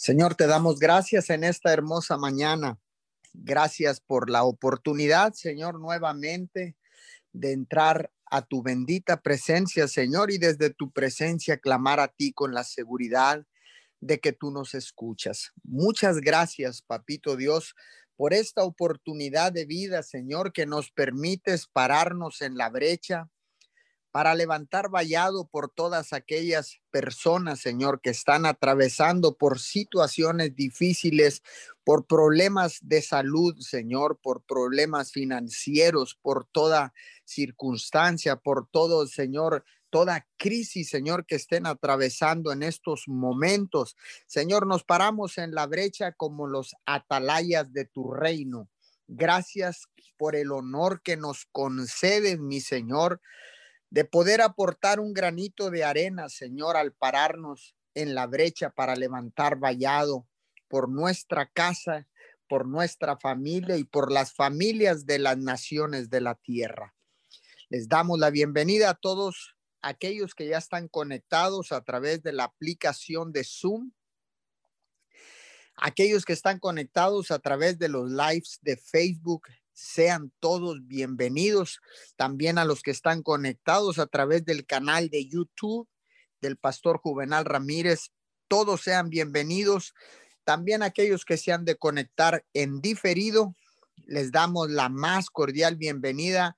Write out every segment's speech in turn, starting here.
Señor, te damos gracias en esta hermosa mañana. Gracias por la oportunidad, Señor, nuevamente de entrar a tu bendita presencia, Señor, y desde tu presencia clamar a ti con la seguridad de que tú nos escuchas. Muchas gracias, Papito Dios, por esta oportunidad de vida, Señor, que nos permites pararnos en la brecha, para levantar vallado por todas aquellas personas, Señor, que están atravesando por situaciones difíciles, por problemas de salud, Señor, por problemas financieros, por toda circunstancia, por todo, Señor, toda crisis, Señor, que estén atravesando en estos momentos. Señor, nos paramos en la brecha como los atalayas de tu reino. Gracias por el honor que nos concedes, mi Señor de poder aportar un granito de arena, Señor, al pararnos en la brecha para levantar vallado por nuestra casa, por nuestra familia y por las familias de las naciones de la tierra. Les damos la bienvenida a todos aquellos que ya están conectados a través de la aplicación de Zoom, aquellos que están conectados a través de los lives de Facebook, sean todos bienvenidos. También a los que están conectados a través del canal de YouTube del pastor Juvenal Ramírez, todos sean bienvenidos. También aquellos que se han de conectar en diferido, les damos la más cordial bienvenida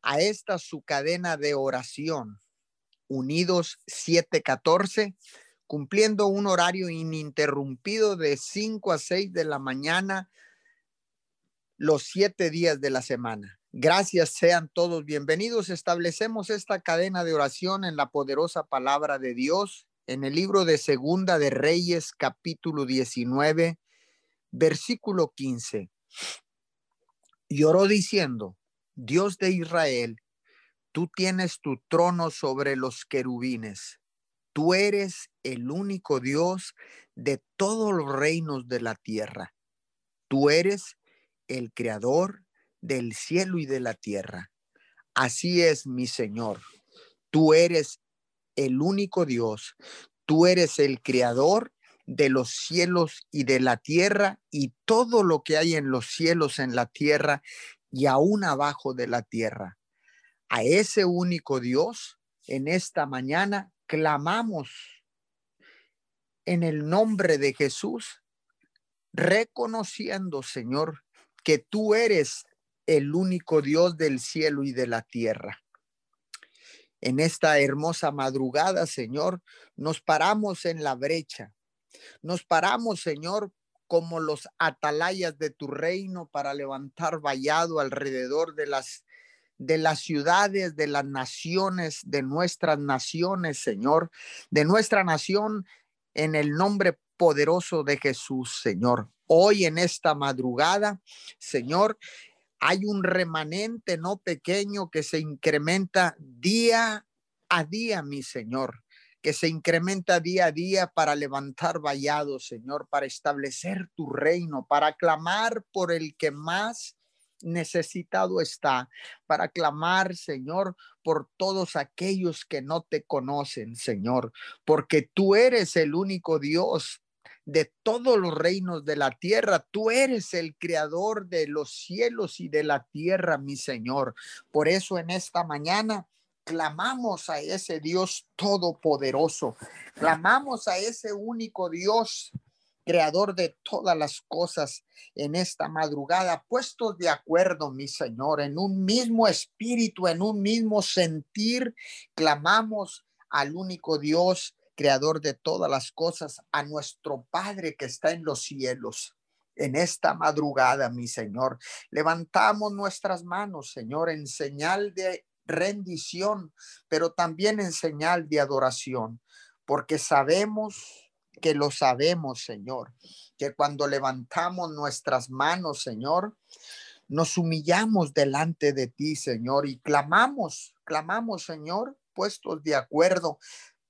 a esta su cadena de oración, Unidos 714, cumpliendo un horario ininterrumpido de 5 a 6 de la mañana los siete días de la semana. Gracias sean todos bienvenidos. Establecemos esta cadena de oración en la poderosa palabra de Dios en el libro de Segunda de Reyes, capítulo 19, versículo 15. Lloró diciendo, Dios de Israel, tú tienes tu trono sobre los querubines. Tú eres el único Dios de todos los reinos de la tierra. Tú eres el creador del cielo y de la tierra. Así es, mi Señor. Tú eres el único Dios. Tú eres el creador de los cielos y de la tierra y todo lo que hay en los cielos, en la tierra y aún abajo de la tierra. A ese único Dios, en esta mañana, clamamos en el nombre de Jesús, reconociendo, Señor, que tú eres el único Dios del cielo y de la tierra. En esta hermosa madrugada, Señor, nos paramos en la brecha. Nos paramos, Señor, como los atalayas de tu reino para levantar vallado alrededor de las de las ciudades, de las naciones, de nuestras naciones, Señor, de nuestra nación en el nombre poderoso de Jesús, Señor. Hoy en esta madrugada, Señor, hay un remanente no pequeño que se incrementa día a día, mi Señor, que se incrementa día a día para levantar vallados, Señor, para establecer tu reino, para clamar por el que más necesitado está, para clamar, Señor, por todos aquellos que no te conocen, Señor, porque tú eres el único Dios de todos los reinos de la tierra. Tú eres el creador de los cielos y de la tierra, mi Señor. Por eso en esta mañana clamamos a ese Dios todopoderoso. Clamamos a ese único Dios creador de todas las cosas en esta madrugada, puestos de acuerdo, mi Señor, en un mismo espíritu, en un mismo sentir, clamamos al único Dios creador de todas las cosas, a nuestro Padre que está en los cielos. En esta madrugada, mi Señor, levantamos nuestras manos, Señor, en señal de rendición, pero también en señal de adoración, porque sabemos que lo sabemos, Señor, que cuando levantamos nuestras manos, Señor, nos humillamos delante de ti, Señor, y clamamos, clamamos, Señor, puestos de acuerdo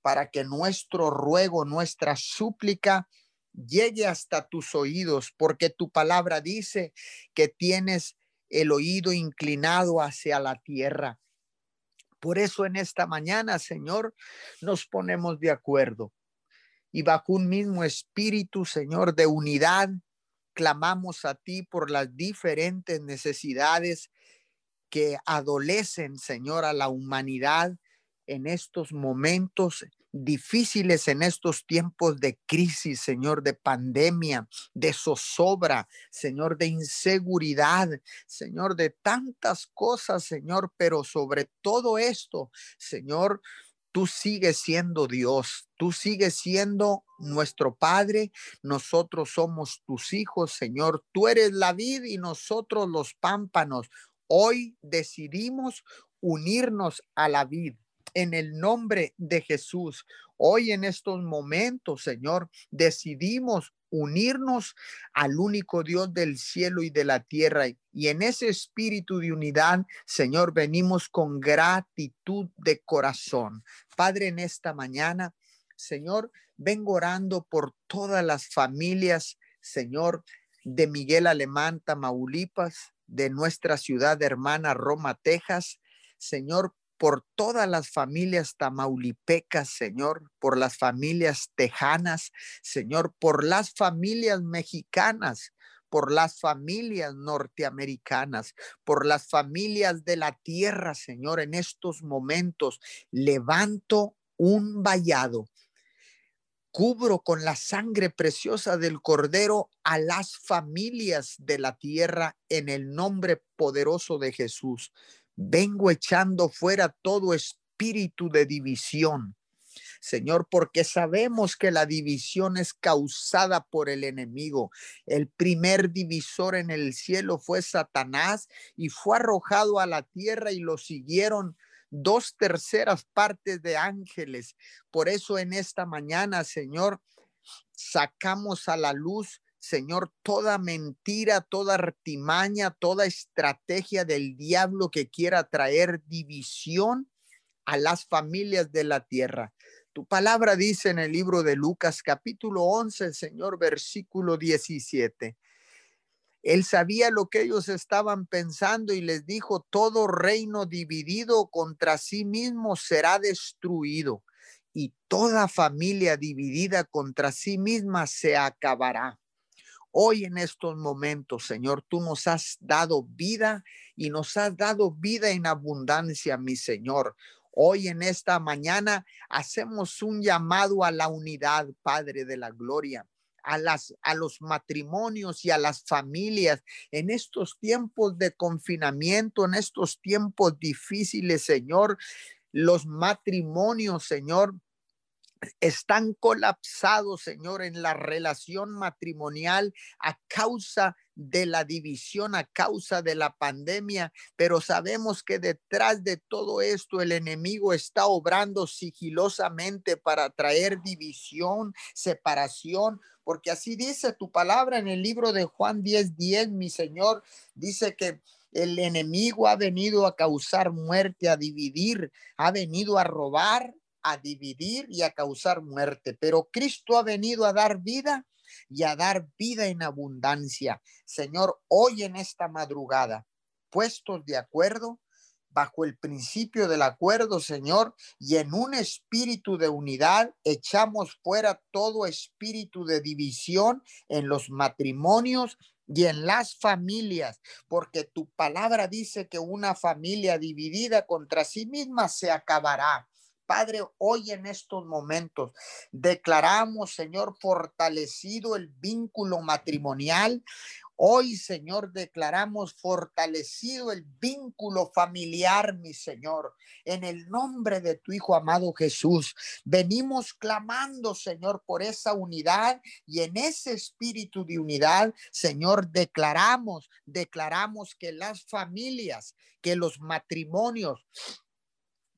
para que nuestro ruego, nuestra súplica llegue hasta tus oídos, porque tu palabra dice que tienes el oído inclinado hacia la tierra. Por eso en esta mañana, Señor, nos ponemos de acuerdo y bajo un mismo espíritu, Señor, de unidad, clamamos a ti por las diferentes necesidades que adolecen, Señor, a la humanidad en estos momentos difíciles, en estos tiempos de crisis, Señor, de pandemia, de zozobra, Señor, de inseguridad, Señor, de tantas cosas, Señor, pero sobre todo esto, Señor, tú sigues siendo Dios, tú sigues siendo nuestro Padre, nosotros somos tus hijos, Señor, tú eres la vid y nosotros los pámpanos. Hoy decidimos unirnos a la vid en el nombre de Jesús. Hoy en estos momentos, Señor, decidimos unirnos al único Dios del cielo y de la tierra. Y en ese espíritu de unidad, Señor, venimos con gratitud de corazón. Padre, en esta mañana, Señor, vengo orando por todas las familias, Señor, de Miguel Alemán, Tamaulipas, de nuestra ciudad hermana Roma, Texas. Señor, por todas las familias tamaulipecas, Señor, por las familias tejanas, Señor, por las familias mexicanas, por las familias norteamericanas, por las familias de la tierra, Señor, en estos momentos levanto un vallado. Cubro con la sangre preciosa del Cordero a las familias de la tierra en el nombre poderoso de Jesús. Vengo echando fuera todo espíritu de división. Señor, porque sabemos que la división es causada por el enemigo. El primer divisor en el cielo fue Satanás y fue arrojado a la tierra y lo siguieron dos terceras partes de ángeles. Por eso en esta mañana, Señor, sacamos a la luz Señor, toda mentira, toda artimaña, toda estrategia del diablo que quiera traer división a las familias de la tierra. Tu palabra dice en el libro de Lucas capítulo 11, Señor, versículo 17. Él sabía lo que ellos estaban pensando y les dijo, todo reino dividido contra sí mismo será destruido y toda familia dividida contra sí misma se acabará. Hoy en estos momentos, Señor, tú nos has dado vida y nos has dado vida en abundancia, mi Señor. Hoy en esta mañana hacemos un llamado a la unidad, Padre de la Gloria. A, las, a los matrimonios y a las familias en estos tiempos de confinamiento, en estos tiempos difíciles, Señor. Los matrimonios, Señor, están colapsados, Señor, en la relación matrimonial a causa de la división, a causa de la pandemia, pero sabemos que detrás de todo esto el enemigo está obrando sigilosamente para traer división, separación, porque así dice tu palabra en el libro de Juan 10:10, 10, mi Señor, dice que el enemigo ha venido a causar muerte, a dividir, ha venido a robar, a dividir y a causar muerte, pero Cristo ha venido a dar vida y a dar vida en abundancia. Señor, hoy en esta madrugada, puestos de acuerdo, bajo el principio del acuerdo, Señor, y en un espíritu de unidad, echamos fuera todo espíritu de división en los matrimonios y en las familias, porque tu palabra dice que una familia dividida contra sí misma se acabará. Padre, hoy en estos momentos declaramos, Señor, fortalecido el vínculo matrimonial. Hoy, Señor, declaramos fortalecido el vínculo familiar, mi Señor, en el nombre de tu Hijo amado Jesús. Venimos clamando, Señor, por esa unidad y en ese espíritu de unidad, Señor, declaramos, declaramos que las familias, que los matrimonios,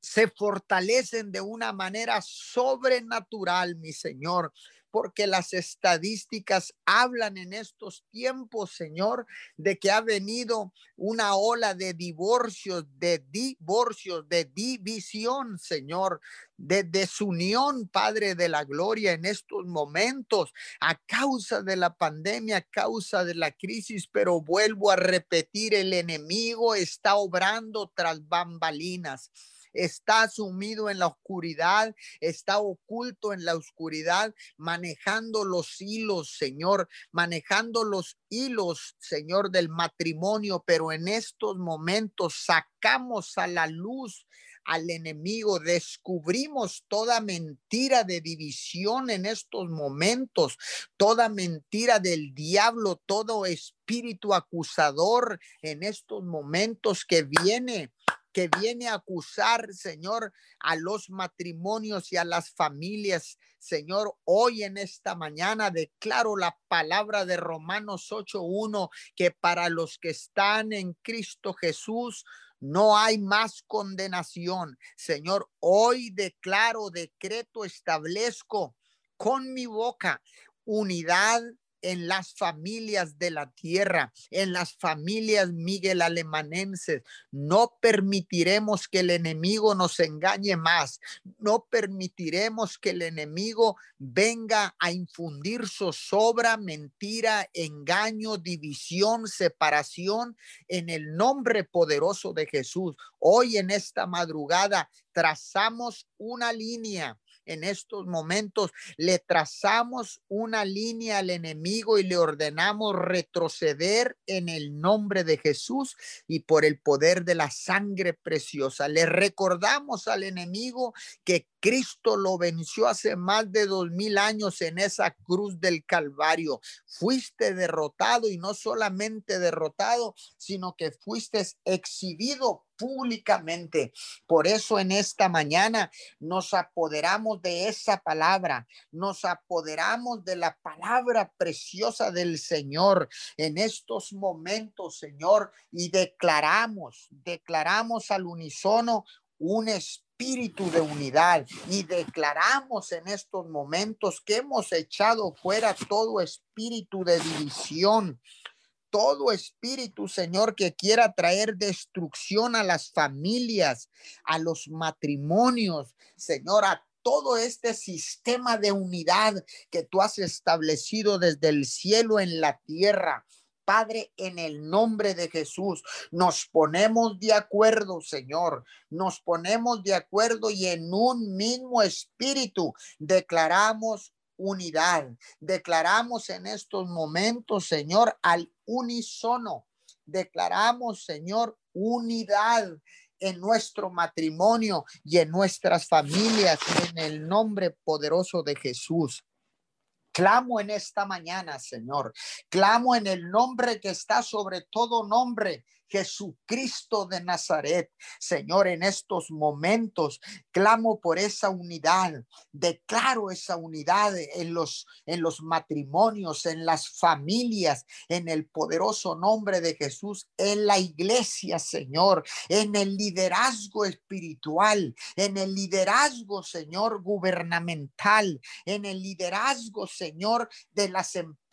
se fortalecen de una manera sobrenatural, mi Señor, porque las estadísticas hablan en estos tiempos, Señor, de que ha venido una ola de divorcios, de divorcios, de división, Señor, de desunión, Padre de la Gloria, en estos momentos, a causa de la pandemia, a causa de la crisis, pero vuelvo a repetir, el enemigo está obrando tras bambalinas está sumido en la oscuridad, está oculto en la oscuridad, manejando los hilos, Señor, manejando los hilos, Señor, del matrimonio, pero en estos momentos sacamos a la luz al enemigo, descubrimos toda mentira de división en estos momentos, toda mentira del diablo, todo espíritu acusador en estos momentos que viene que viene a acusar, Señor, a los matrimonios y a las familias. Señor, hoy en esta mañana declaro la palabra de Romanos 8.1, que para los que están en Cristo Jesús, no hay más condenación. Señor, hoy declaro, decreto, establezco con mi boca unidad en las familias de la tierra, en las familias Miguel Alemanenses. No permitiremos que el enemigo nos engañe más. No permitiremos que el enemigo venga a infundir zozobra, mentira, engaño, división, separación en el nombre poderoso de Jesús. Hoy en esta madrugada trazamos una línea en estos momentos le trazamos una línea al enemigo y le ordenamos retroceder en el nombre de Jesús y por el poder de la sangre preciosa. Le recordamos al enemigo que Cristo lo venció hace más de dos mil años en esa cruz del Calvario. Fuiste derrotado y no solamente derrotado, sino que fuiste exhibido públicamente. Por eso en esta mañana nos apoderamos de esa palabra, nos apoderamos de la palabra preciosa del Señor en estos momentos, Señor, y declaramos, declaramos al unísono un espíritu de unidad y declaramos en estos momentos que hemos echado fuera todo espíritu de división, todo espíritu, Señor, que quiera traer destrucción a las familias, a los matrimonios, Señor, a todo este sistema de unidad que tú has establecido desde el cielo en la tierra. Padre, en el nombre de Jesús, nos ponemos de acuerdo, Señor, nos ponemos de acuerdo y en un mismo espíritu declaramos unidad. Declaramos en estos momentos, Señor, al unísono. Declaramos, Señor, unidad en nuestro matrimonio y en nuestras familias en el nombre poderoso de Jesús. Clamo en esta mañana, Señor. Clamo en el nombre que está sobre todo nombre Jesucristo de Nazaret. Señor, en estos momentos clamo por esa unidad, declaro esa unidad en los en los matrimonios, en las familias, en el poderoso nombre de Jesús, en la iglesia, Señor, en el liderazgo espiritual, en el liderazgo, Señor, gubernamental, en el liderazgo, Señor, de las empresas,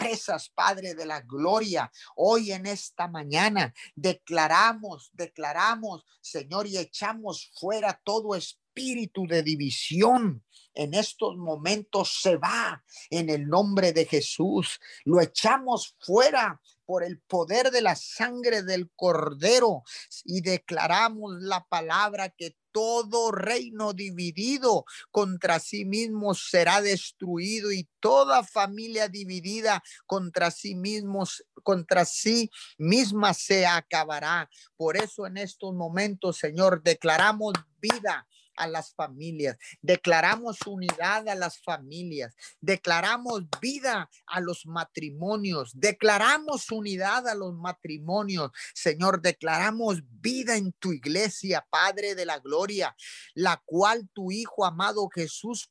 Padre de la gloria. Hoy en esta mañana de declaramos, declaramos, Señor, y echamos fuera todo espíritu de división. En estos momentos se va en el nombre de Jesús. Lo echamos fuera por el poder de la sangre del cordero y declaramos la palabra que todo reino dividido contra sí mismo será destruido y toda familia dividida contra sí mismos, contra sí misma se acabará. Por eso en estos momentos, Señor, declaramos vida a las familias, declaramos unidad a las familias, declaramos vida a los matrimonios, declaramos unidad a los matrimonios. Señor, declaramos vida en tu iglesia, Padre de la Gloria, la cual tu Hijo amado Jesús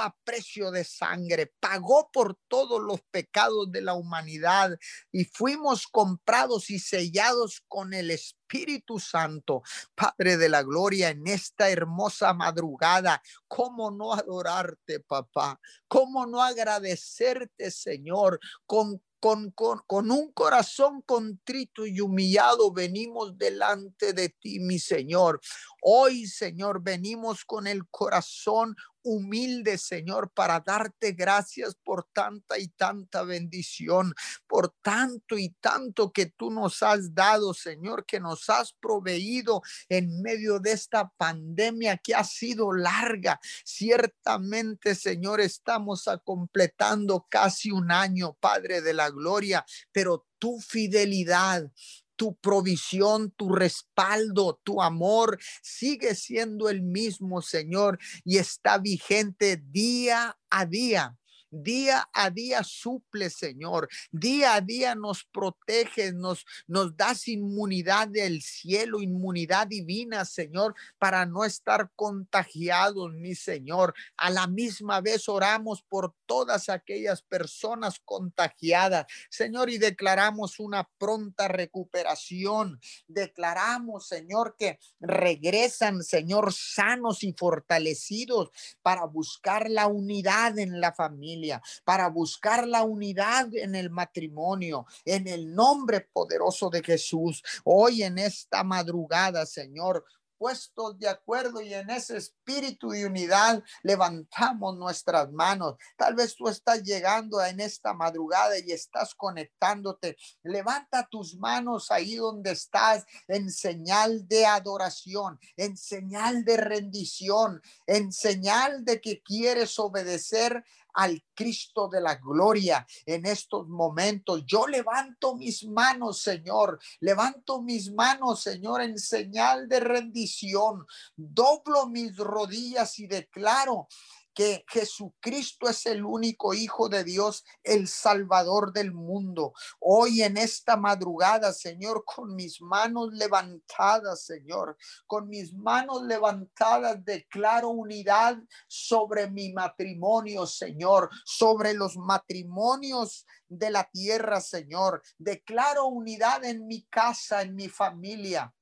a precio de sangre, pagó por todos los pecados de la humanidad y fuimos comprados y sellados con el Espíritu Santo, Padre de la Gloria, en esta hermosa madrugada. ¿Cómo no adorarte, papá? ¿Cómo no agradecerte, Señor, con con, con, con, un corazón contrito y humillado venimos delante de ti, mi Señor. Hoy, Señor, venimos con el corazón humilde, Señor, para darte gracias por tanta y tanta bendición, por tanto y tanto que tú nos has dado, Señor, que nos has proveído en medio de esta pandemia que ha sido larga. Ciertamente, Señor, estamos a completando casi un año, Padre de la Gloria, pero tu fidelidad, tu provisión, tu respaldo, tu amor sigue siendo el mismo, Señor, y está vigente día a día. Día a día suple, Señor. Día a día nos protege, nos, nos das inmunidad del cielo, inmunidad divina, Señor, para no estar contagiados, mi Señor. A la misma vez oramos por todas aquellas personas contagiadas, Señor, y declaramos una pronta recuperación. Declaramos, Señor, que regresan, Señor, sanos y fortalecidos para buscar la unidad en la familia para buscar la unidad en el matrimonio, en el nombre poderoso de Jesús. Hoy en esta madrugada, Señor, puestos de acuerdo y en ese espíritu de unidad levantamos nuestras manos. Tal vez tú estás llegando en esta madrugada y estás conectándote. Levanta tus manos ahí donde estás en señal de adoración, en señal de rendición, en señal de que quieres obedecer al Cristo de la gloria en estos momentos. Yo levanto mis manos, Señor, levanto mis manos, Señor, en señal de rendición. Doblo mis rodillas y declaro que Jesucristo es el único Hijo de Dios, el Salvador del mundo. Hoy en esta madrugada, Señor, con mis manos levantadas, Señor, con mis manos levantadas, declaro unidad sobre mi matrimonio, Señor, sobre los matrimonios de la tierra, Señor. Declaro unidad en mi casa, en mi familia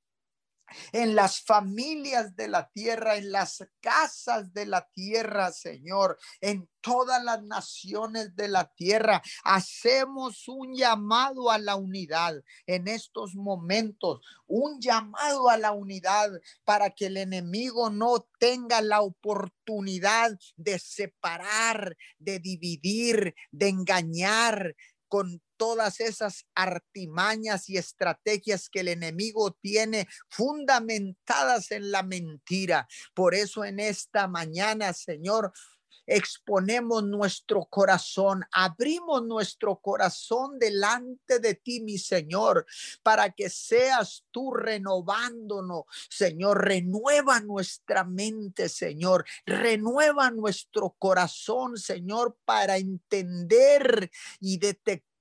en las familias de la tierra, en las casas de la tierra, Señor, en todas las naciones de la tierra. Hacemos un llamado a la unidad en estos momentos, un llamado a la unidad para que el enemigo no tenga la oportunidad de separar, de dividir, de engañar con todas esas artimañas y estrategias que el enemigo tiene fundamentadas en la mentira. Por eso en esta mañana, Señor, exponemos nuestro corazón, abrimos nuestro corazón delante de ti, mi Señor, para que seas tú renovándonos, Señor, renueva nuestra mente, Señor, renueva nuestro corazón, Señor, para entender y detectar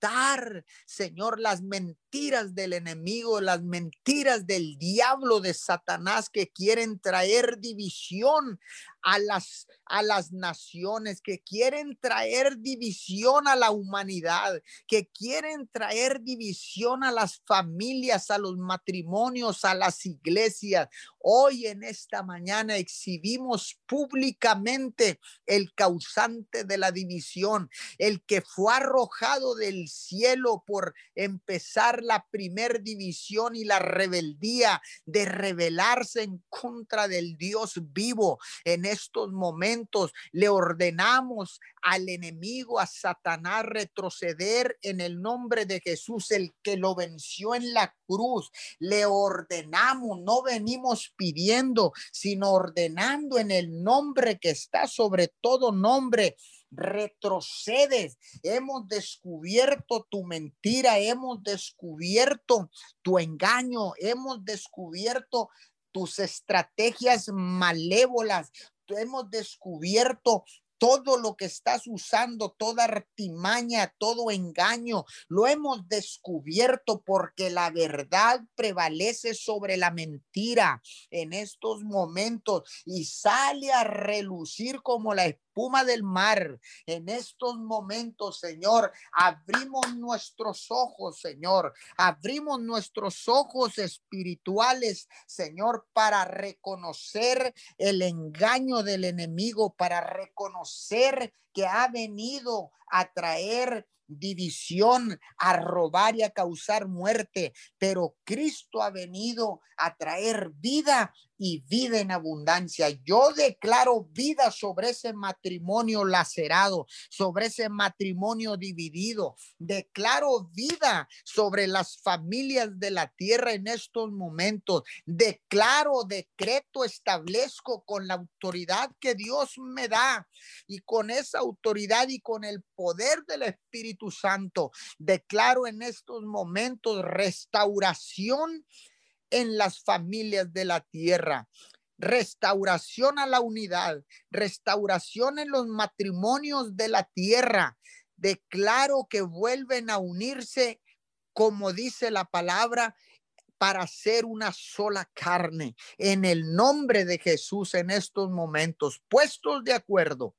Señor, las mentiras del enemigo, las mentiras del diablo de Satanás que quieren traer división a las a las naciones, que quieren traer división a la humanidad, que quieren traer división a las familias, a los matrimonios, a las iglesias. Hoy en esta mañana exhibimos públicamente el causante de la división, el que fue arrojado del cielo por empezar la primer división y la rebeldía de rebelarse en contra del Dios vivo. En estos momentos le ordenamos al enemigo, a Satanás, retroceder en el nombre de Jesús, el que lo venció en la cruz. Le ordenamos, no venimos pidiendo, sino ordenando en el nombre que está sobre todo nombre retrocedes. Hemos descubierto tu mentira, hemos descubierto tu engaño, hemos descubierto tus estrategias malévolas, hemos descubierto todo lo que estás usando, toda artimaña, todo engaño, lo hemos descubierto porque la verdad prevalece sobre la mentira en estos momentos y sale a relucir como la espuma del mar. En estos momentos, Señor, abrimos nuestros ojos, Señor. Abrimos nuestros ojos espirituales, Señor, para reconocer el engaño del enemigo, para reconocer que ha venido a traer división, a robar y a causar muerte, pero Cristo ha venido a traer vida y vida en abundancia. Yo declaro vida sobre ese matrimonio lacerado, sobre ese matrimonio dividido. Declaro vida sobre las familias de la tierra en estos momentos. Declaro, decreto, establezco con la autoridad que Dios me da y con esa autoridad y con el poder del Espíritu Santo. Declaro en estos momentos restauración en las familias de la tierra. Restauración a la unidad, restauración en los matrimonios de la tierra. Declaro que vuelven a unirse, como dice la palabra, para ser una sola carne. En el nombre de Jesús en estos momentos, puestos de acuerdo.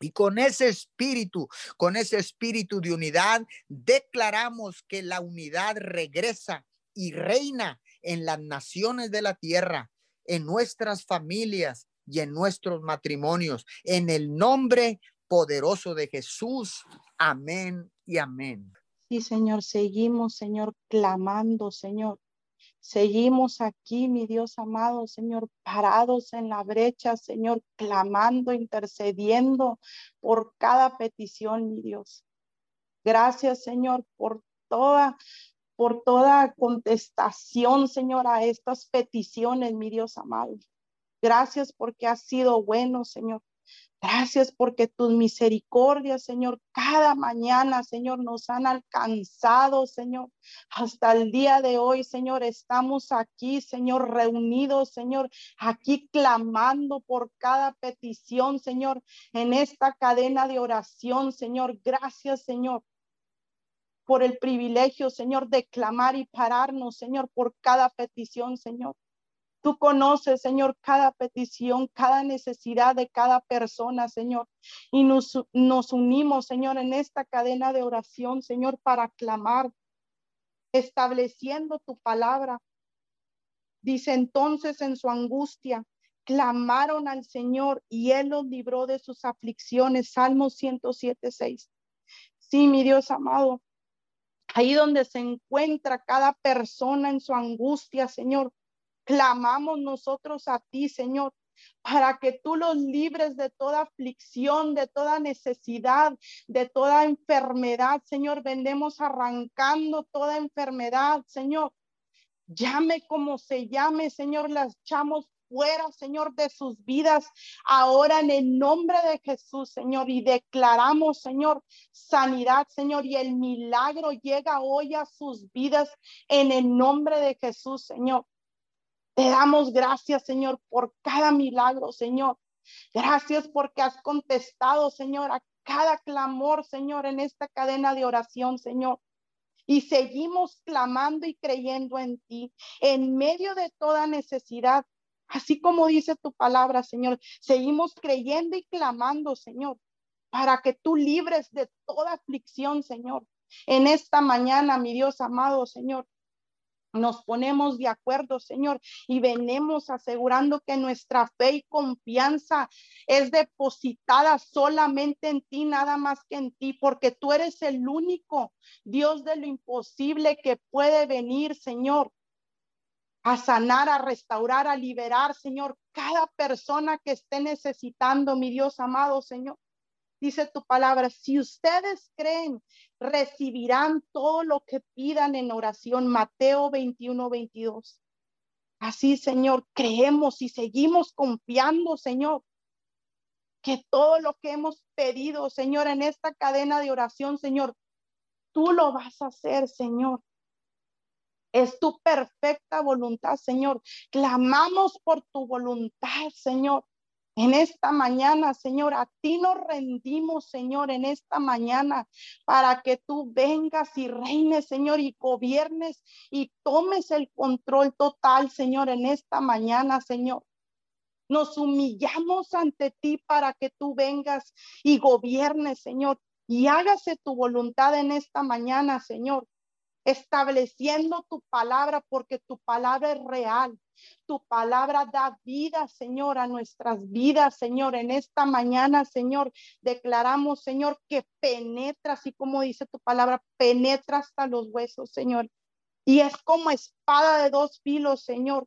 Y con ese espíritu, con ese espíritu de unidad, declaramos que la unidad regresa y reina en las naciones de la tierra, en nuestras familias y en nuestros matrimonios. En el nombre poderoso de Jesús. Amén y amén. Sí, Señor, seguimos, Señor, clamando, Señor. Seguimos aquí, mi Dios amado, Señor, parados en la brecha, Señor, clamando, intercediendo por cada petición, mi Dios. Gracias, Señor, por toda por toda contestación, Señor, a estas peticiones, mi Dios amado. Gracias porque has sido bueno, Señor. Gracias porque tus misericordias, Señor, cada mañana, Señor, nos han alcanzado, Señor. Hasta el día de hoy, Señor, estamos aquí, Señor, reunidos, Señor, aquí clamando por cada petición, Señor, en esta cadena de oración, Señor. Gracias, Señor por el privilegio, Señor, de clamar y pararnos, Señor, por cada petición, Señor. Tú conoces, Señor, cada petición, cada necesidad de cada persona, Señor. Y nos, nos unimos, Señor, en esta cadena de oración, Señor, para clamar, estableciendo tu palabra. Dice entonces en su angustia, clamaron al Señor y Él los libró de sus aflicciones. Salmo 107, 6. Sí, mi Dios amado, ahí donde se encuentra cada persona en su angustia, Señor. Clamamos nosotros a ti, Señor, para que tú los libres de toda aflicción, de toda necesidad, de toda enfermedad, Señor. Vendemos arrancando toda enfermedad, Señor. Llame como se llame, Señor, las echamos fuera, Señor, de sus vidas. Ahora en el nombre de Jesús, Señor, y declaramos, Señor, sanidad, Señor, y el milagro llega hoy a sus vidas en el nombre de Jesús, Señor. Te damos gracias, Señor, por cada milagro, Señor. Gracias porque has contestado, Señor, a cada clamor, Señor, en esta cadena de oración, Señor y seguimos clamando y creyendo en ti en medio de toda necesidad. Así como dice tu palabra, Señor, seguimos creyendo y clamando, Señor, para que tú libres de toda aflicción, Señor. En esta mañana, mi Dios amado, Señor, nos ponemos de acuerdo, Señor, y venimos asegurando que nuestra fe y confianza es depositada solamente en ti, nada más que en ti, porque tú eres el único Dios de lo imposible que puede venir, Señor, a sanar, a restaurar, a liberar, Señor, cada persona que esté necesitando, mi Dios amado, Señor. Dice tu palabra, si ustedes creen, recibirán todo lo que pidan en oración. Mateo 21, 22. Así, Señor, creemos y seguimos confiando, Señor, que todo lo que hemos pedido, Señor, en esta cadena de oración, Señor, tú lo vas a hacer, Señor. Es tu perfecta voluntad, Señor. Clamamos por tu voluntad, Señor. En esta mañana, Señor, a ti nos rendimos, Señor, en esta mañana, para que tú vengas y reines, Señor, y gobiernes y tomes el control total, Señor, en esta mañana, Señor. Nos humillamos ante ti para que tú vengas y gobiernes, Señor, y hágase tu voluntad en esta mañana, Señor estableciendo tu palabra porque tu palabra es real. Tu palabra da vida, Señor, a nuestras vidas, Señor. En esta mañana, Señor, declaramos, Señor, que penetra, así como dice tu palabra, penetra hasta los huesos, Señor. Y es como espada de dos filos, Señor.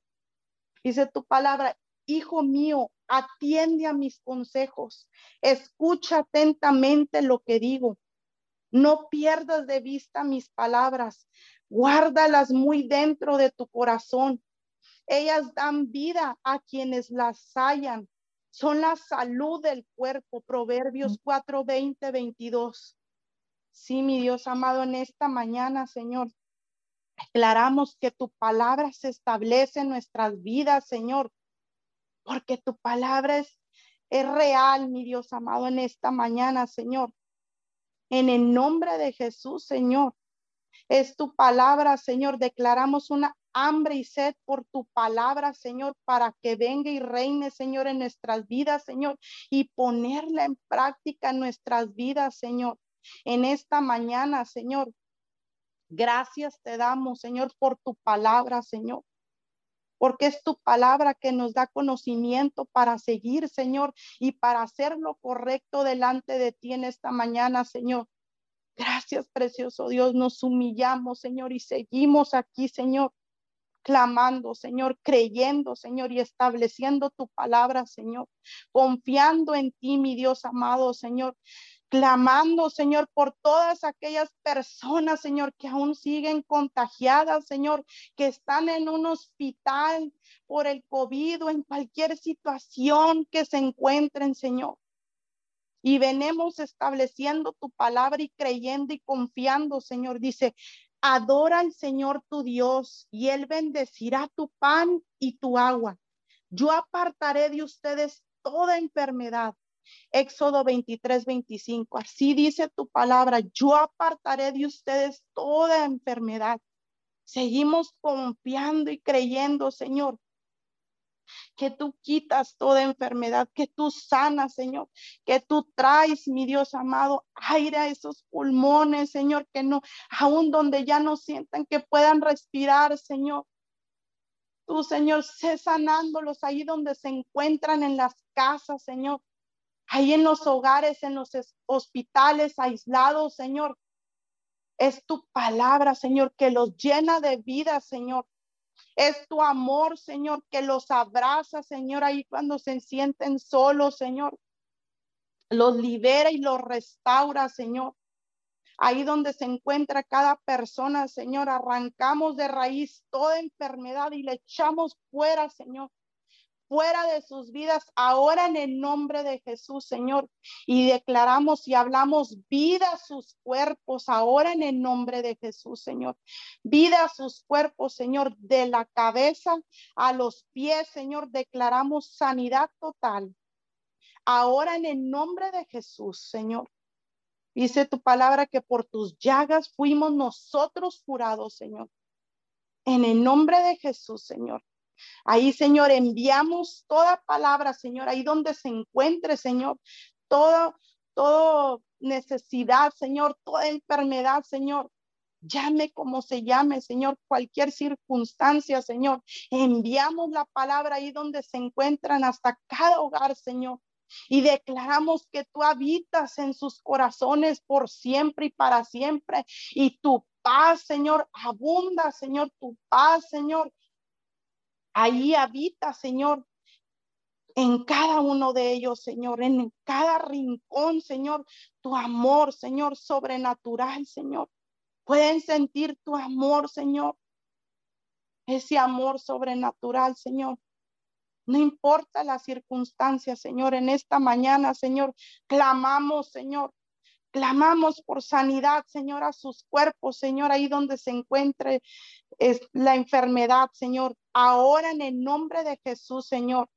Dice tu palabra, hijo mío, atiende a mis consejos, escucha atentamente lo que digo. No pierdas de vista mis palabras, guárdalas muy dentro de tu corazón. Ellas dan vida a quienes las hallan. Son la salud del cuerpo. Proverbios 4, 20, 22. Sí, mi Dios amado, en esta mañana, Señor, declaramos que tu palabra se establece en nuestras vidas, Señor, porque tu palabra es, es real, mi Dios amado, en esta mañana, Señor. En el nombre de Jesús, Señor. Es tu palabra, Señor. Declaramos una hambre y sed por tu palabra, Señor, para que venga y reine, Señor, en nuestras vidas, Señor, y ponerla en práctica en nuestras vidas, Señor. En esta mañana, Señor, gracias te damos, Señor, por tu palabra, Señor porque es tu palabra que nos da conocimiento para seguir, Señor, y para hacer lo correcto delante de ti en esta mañana, Señor. Gracias, precioso Dios. Nos humillamos, Señor, y seguimos aquí, Señor, clamando, Señor, creyendo, Señor, y estableciendo tu palabra, Señor, confiando en ti, mi Dios amado, Señor, clamando, Señor, por todas aquellas personas, Señor, que aún siguen contagiadas, Señor, que están en un hospital por el COVID o en cualquier situación que se encuentren, Señor. Y venemos estableciendo tu palabra y creyendo y confiando, Señor. Dice, adora al Señor tu Dios y Él bendecirá tu pan y tu agua. Yo apartaré de ustedes toda enfermedad Éxodo 23, 25. Así dice tu palabra, yo apartaré de ustedes toda enfermedad. Seguimos confiando y creyendo, Señor, que tú quitas toda enfermedad, que tú sanas, Señor, que tú traes, mi Dios amado, aire a esos pulmones, Señor, que no, aún donde ya no sientan que puedan respirar, Señor. Tú, Señor, sé sanándolos ahí donde se encuentran en las casas, Señor ahí en los hogares, en los hospitales aislados, Señor. Es tu palabra, Señor, que los llena de vida, Señor. Es tu amor, Señor, que los abraza, Señor, ahí cuando se sienten solos, Señor. Los libera y los restaura, Señor. Ahí donde se encuentra cada persona, Señor, arrancamos de raíz toda enfermedad y le echamos fuera, Señor fuera de sus vidas ahora en el nombre de Jesús, Señor. Y declaramos y hablamos vida a sus cuerpos ahora en el nombre de Jesús, Señor. Vida a sus cuerpos, Señor, de la cabeza a los pies, Señor. Declaramos sanidad total. Ahora en el nombre de Jesús, Señor. Dice tu palabra que por tus llagas fuimos nosotros curados, Señor. En el nombre de Jesús, Señor. Ahí, Señor, enviamos toda palabra, Señor, ahí donde se encuentre, Señor, todo, todo necesidad, Señor, toda enfermedad, Señor. Llame como se llame, Señor, cualquier circunstancia, Señor. Enviamos la palabra ahí donde se encuentran hasta cada hogar, Señor. Y declaramos que tú habitas en sus corazones por siempre y para siempre. Y tu paz, Señor, abunda, Señor, tu paz, Señor, Ahí habita, Señor, en cada uno de ellos, Señor, en cada rincón, Señor, tu amor, Señor, sobrenatural, Señor. Pueden sentir tu amor, Señor. Ese amor sobrenatural, Señor. No importa la circunstancia, Señor, en esta mañana, Señor, clamamos, Señor, Clamamos por sanidad, Señor, a sus cuerpos, Señor, ahí donde se encuentre es la enfermedad, Señor. Ahora en el nombre de Jesús, Señor.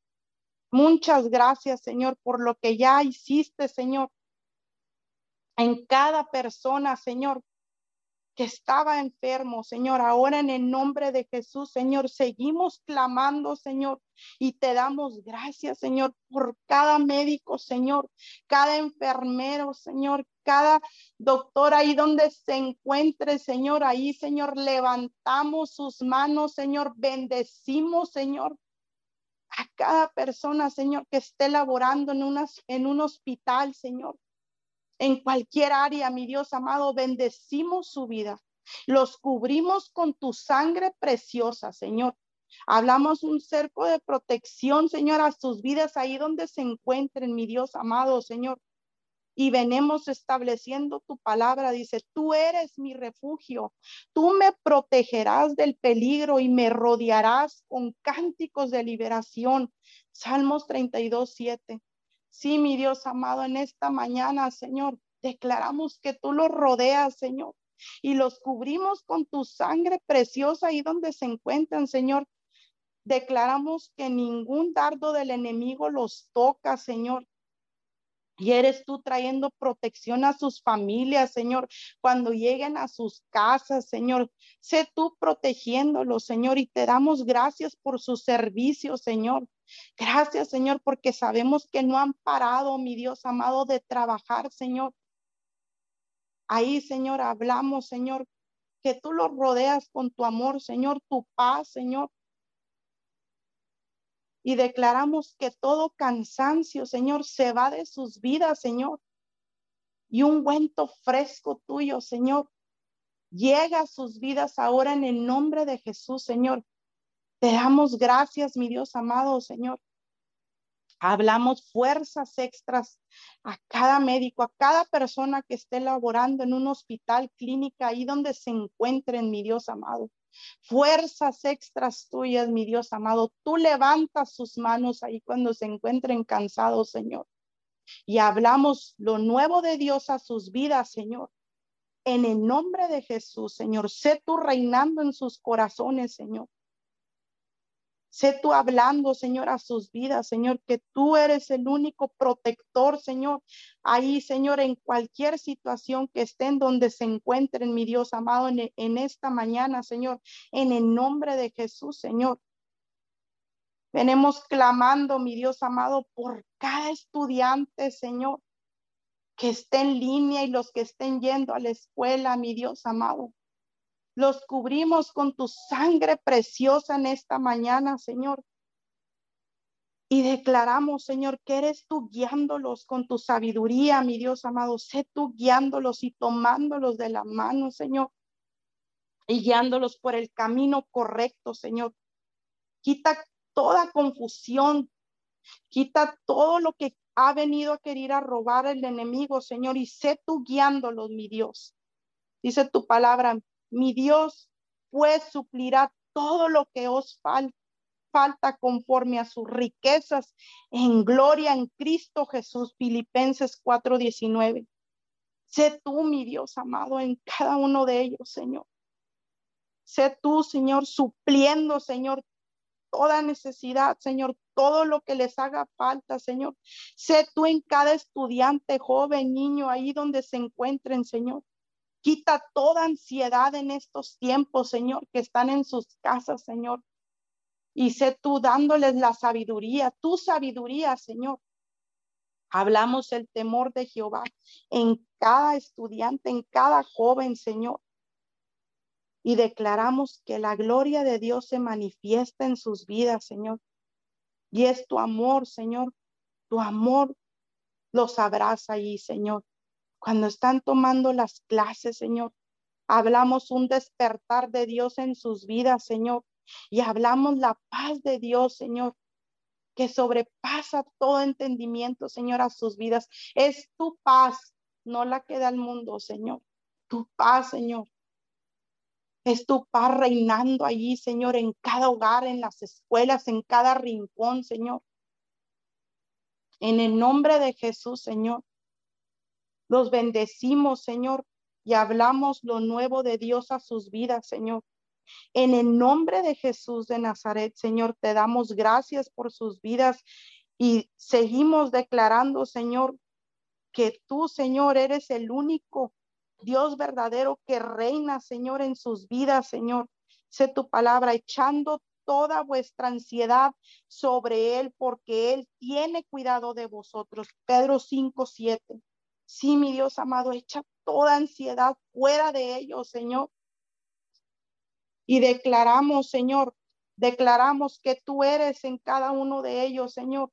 Muchas gracias, Señor, por lo que ya hiciste, Señor. En cada persona, Señor, que estaba enfermo, Señor. Ahora en el nombre de Jesús, Señor, seguimos clamando, Señor, y te damos gracias, Señor, por cada médico, Señor, cada enfermero, Señor, cada doctor ahí donde se encuentre, Señor, ahí, Señor, levantamos sus manos, Señor, bendecimos, Señor, a cada persona, Señor, que esté laborando en, en un hospital, Señor en cualquier área, mi Dios amado, bendecimos su vida. Los cubrimos con tu sangre preciosa, Señor. Hablamos un cerco de protección, Señor, a sus vidas ahí donde se encuentren, mi Dios amado, Señor. Y venemos estableciendo tu palabra. Dice, tú eres mi refugio. Tú me protegerás del peligro y me rodearás con cánticos de liberación. Salmos 32, 7. Sí, mi Dios amado, en esta mañana, Señor, declaramos que tú los rodeas, Señor, y los cubrimos con tu sangre preciosa ahí donde se encuentran, Señor. Declaramos que ningún dardo del enemigo los toca, Señor. Y eres tú trayendo protección a sus familias, Señor, cuando lleguen a sus casas, Señor. Sé tú protegiéndolos, Señor, y te damos gracias por su servicio, Señor. Gracias, Señor, porque sabemos que no han parado, mi Dios amado, de trabajar, Señor. Ahí, Señor, hablamos, Señor, que tú los rodeas con tu amor, Señor, tu paz, Señor. Y declaramos que todo cansancio, Señor, se va de sus vidas, Señor. Y un viento fresco tuyo, Señor, llega a sus vidas ahora en el nombre de Jesús, Señor. Te damos gracias, mi Dios amado, Señor. Hablamos fuerzas extras a cada médico, a cada persona que esté laborando en un hospital, clínica, ahí donde se encuentren, mi Dios amado. Fuerzas extras tuyas, mi Dios amado. Tú levantas sus manos ahí cuando se encuentren cansados, Señor. Y hablamos lo nuevo de Dios a sus vidas, Señor. En el nombre de Jesús, Señor, sé tú reinando en sus corazones, Señor. Sé tú hablando, Señor, a sus vidas, Señor, que tú eres el único protector, Señor. Ahí, Señor, en cualquier situación que estén donde se encuentren, mi Dios amado, en, esta mañana, Señor, en el nombre de Jesús, Señor. Venimos clamando, mi Dios amado, por cada estudiante, Señor, que esté en línea y los que estén yendo a la escuela, mi Dios amado. Los cubrimos con tu sangre preciosa en esta mañana, Señor. Y declaramos, Señor, que eres tú guiándolos con tu sabiduría, mi Dios amado. Sé tú guiándolos y tomándolos de la mano, Señor. Y guiándolos por el camino correcto, Señor. Quita toda confusión. Quita todo lo que ha venido a querer a robar el enemigo, Señor. Y sé tú guiándolos, mi Dios. Dice tu palabra, mi Dios pues suplirá todo lo que os falta conforme a sus riquezas en gloria en Cristo Jesús. Filipenses 4:19. Sé tú, mi Dios amado, en cada uno de ellos, Señor. Sé tú, Señor, supliendo, Señor, toda necesidad, Señor, todo lo que les haga falta, Señor. Sé tú en cada estudiante, joven, niño, ahí donde se encuentren, Señor. Quita toda ansiedad en estos tiempos, Señor, que están en sus casas, Señor. Y sé tú dándoles la sabiduría, tu sabiduría, Señor. Hablamos el temor de Jehová en cada estudiante, en cada joven, Señor. Y declaramos que la gloria de Dios se manifiesta en sus vidas, Señor. Y es tu amor, Señor. Tu amor los abraza ahí, Señor cuando están tomando las clases, Señor. Hablamos un despertar de Dios en sus vidas, Señor. Y hablamos la paz de Dios, Señor, que sobrepasa todo entendimiento, Señor, a sus vidas. Es tu paz, no la que da el mundo, Señor. Tu paz, Señor. Es tu paz reinando allí, Señor, en cada hogar, en las escuelas, en cada rincón, Señor. En el nombre de Jesús, Señor. Los bendecimos, Señor, y hablamos lo nuevo de Dios a sus vidas, Señor. En el nombre de Jesús de Nazaret, Señor, te damos gracias por sus vidas y seguimos declarando, Señor, que tú, Señor, eres el único Dios verdadero que reina, Señor, en sus vidas, Señor. Sé tu palabra, echando toda vuestra ansiedad sobre Él, porque Él tiene cuidado de vosotros. Pedro 5, 7. Sí, mi Dios amado, echa toda ansiedad fuera de ellos, Señor. Y declaramos, Señor, declaramos que tú eres en cada uno de ellos, Señor.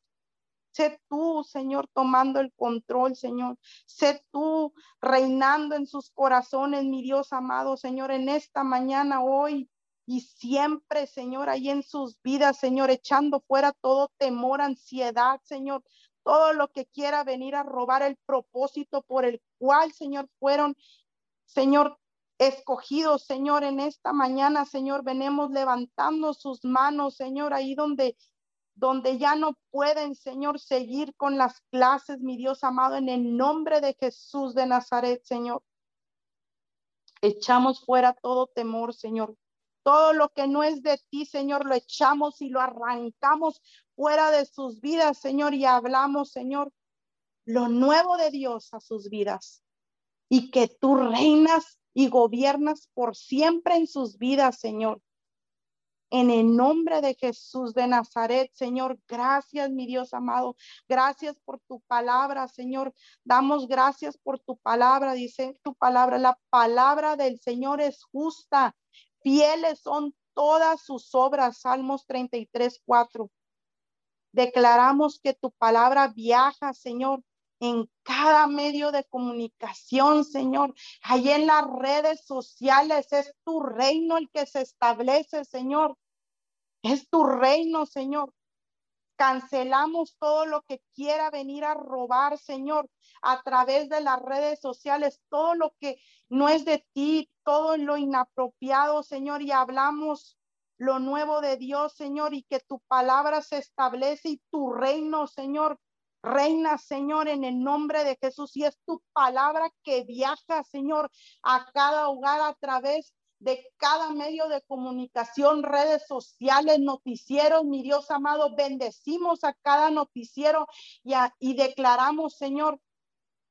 Sé tú, Señor, tomando el control, Señor. Sé tú reinando en sus corazones, mi Dios amado, Señor, en esta mañana, hoy y siempre, Señor, ahí en sus vidas, Señor, echando fuera todo temor, ansiedad, Señor, todo lo que quiera venir a robar el propósito por el cual, Señor, fueron, Señor, escogidos, Señor, en esta mañana, Señor, venemos levantando sus manos, Señor, ahí donde donde ya no pueden, Señor, seguir con las clases, mi Dios amado, en el nombre de Jesús de Nazaret, Señor. Echamos fuera todo temor, Señor. Todo lo que no es de ti, Señor, lo echamos y lo arrancamos fuera de sus vidas, Señor, y hablamos, Señor, lo nuevo de Dios a sus vidas. Y que tú reinas y gobiernas por siempre en sus vidas, Señor. En el nombre de Jesús de Nazaret, Señor, gracias, mi Dios amado. Gracias por tu palabra, Señor. Damos gracias por tu palabra, dice tu palabra. La palabra del Señor es justa. Fieles son todas sus obras. Salmos 33, 4. Declaramos que tu palabra viaja, Señor, en cada medio de comunicación, Señor. Ahí en las redes sociales es tu reino el que se establece, Señor. Es tu reino, Señor. Cancelamos todo lo que quiera venir a robar, Señor, a través de las redes sociales, todo lo que no es de ti, todo lo inapropiado, Señor, y hablamos lo nuevo de Dios, Señor, y que tu palabra se establece y tu reino, Señor, Reina, Señor, en el nombre de Jesús. Y es tu palabra que viaja, Señor, a cada hogar a través de cada medio de comunicación, redes sociales, noticieros, mi Dios amado, bendecimos a cada noticiero y, y declaramos, Señor,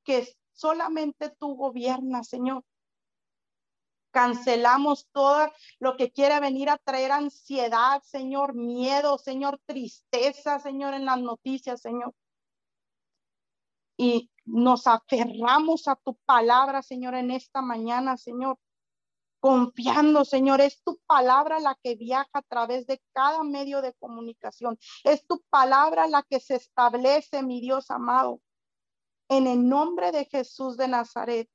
que solamente tú gobiernas, Señor. Cancelamos todo lo que quiere venir a traer ansiedad, Señor, miedo, Señor, tristeza, Señor, en las noticias, Señor y nos aferramos a tu palabra, Señor, en esta mañana, Señor. Confiando, Señor, es tu palabra la que viaja a través de cada medio de comunicación. Es tu palabra la que se establece, mi Dios amado. En el nombre de Jesús de Nazaret.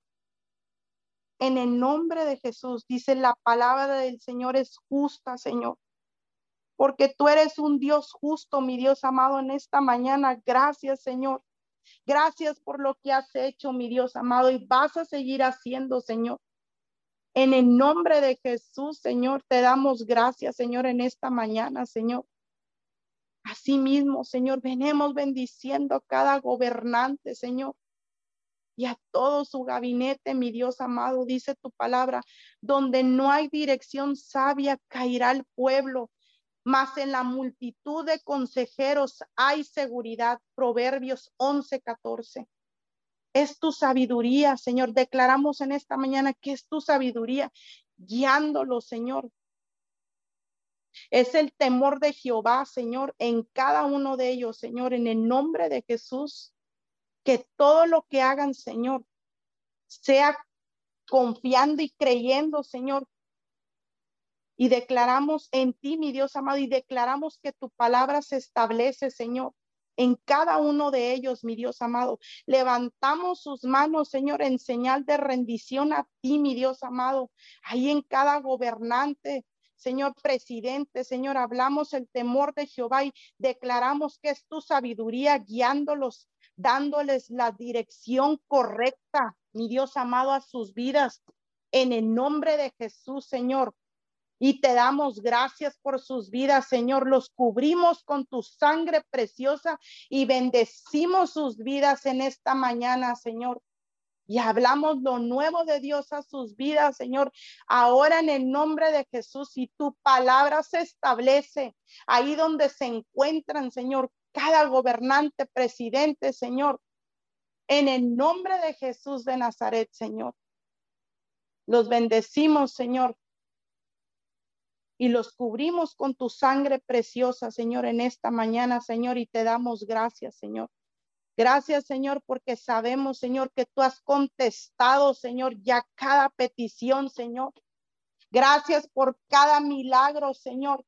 En el nombre de Jesús, dice la palabra del Señor es justa, Señor porque tú eres un Dios justo, mi Dios amado, en esta mañana. Gracias, Señor. Gracias por lo que has hecho, mi Dios amado, y vas a seguir haciendo, Señor. En el nombre de Jesús, Señor, te damos gracias, Señor, en esta mañana, Señor. Asimismo, Señor, venemos bendiciendo a cada gobernante, Señor, y a todo su gabinete, mi Dios amado, dice tu palabra, donde no hay dirección sabia, caerá el pueblo, mas en la multitud de consejeros hay seguridad. Proverbios 11, 14. Es tu sabiduría, Señor. Declaramos en esta mañana que es tu sabiduría guiándolo, Señor. Es el temor de Jehová, Señor, en cada uno de ellos, Señor, en el nombre de Jesús. Que todo lo que hagan, Señor, sea confiando y creyendo, Señor, y declaramos en ti, mi Dios amado, y declaramos que tu palabra se establece, Señor, en cada uno de ellos, mi Dios amado. Levantamos sus manos, Señor, en señal de rendición a ti, mi Dios amado, ahí en cada gobernante. Señor presidente, Señor, hablamos el temor de Jehová y declaramos que es tu sabiduría guiándolos, dándoles la dirección correcta, mi Dios amado, a sus vidas. En el nombre de Jesús, Señor, y te damos gracias por sus vidas, Señor. Los cubrimos con tu sangre preciosa y bendecimos sus vidas en esta mañana, Señor. Y hablamos lo nuevo de Dios a sus vidas, Señor. Ahora en el nombre de Jesús y tu palabra se establece ahí donde se encuentran, Señor, cada gobernante, presidente, Señor. En el nombre de Jesús de Nazaret, Señor. Los bendecimos, Señor. Y los cubrimos con tu sangre preciosa, Señor, en esta mañana, Señor, y te damos gracias, Señor. Gracias, Señor, porque sabemos, Señor, que tú has contestado, Señor, ya cada petición, Señor. Gracias por cada milagro, Señor.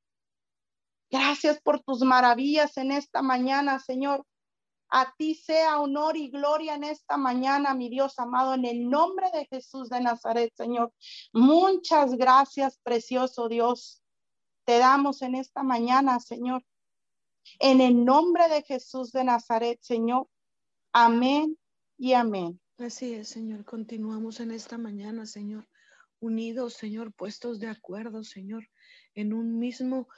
Gracias por tus maravillas en esta mañana, Señor. A ti sea honor y gloria en esta mañana, mi Dios amado, en el nombre de Jesús de Nazaret, Señor. Muchas gracias, precioso Dios. Te damos en esta mañana, Señor. En el nombre de Jesús de Nazaret, Señor. Amén y amén. Así es, Señor. Continuamos en esta mañana, Señor. Unidos, Señor, puestos de acuerdo, Señor, en un mismo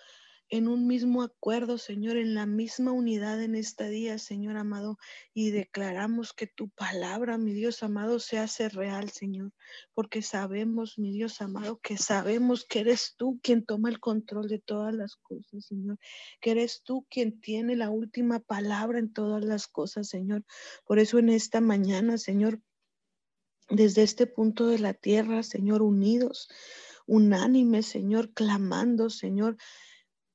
en un mismo acuerdo, Señor, en la misma unidad en este día, Señor amado, y declaramos que tu palabra, mi Dios amado, se hace real, Señor, porque sabemos, mi Dios amado, que sabemos que eres tú quien toma el control de todas las cosas, Señor, que eres tú quien tiene la última palabra en todas las cosas, Señor. Por eso en esta mañana, Señor, desde este punto de la tierra, Señor, unidos, unánimes, Señor, clamando, Señor,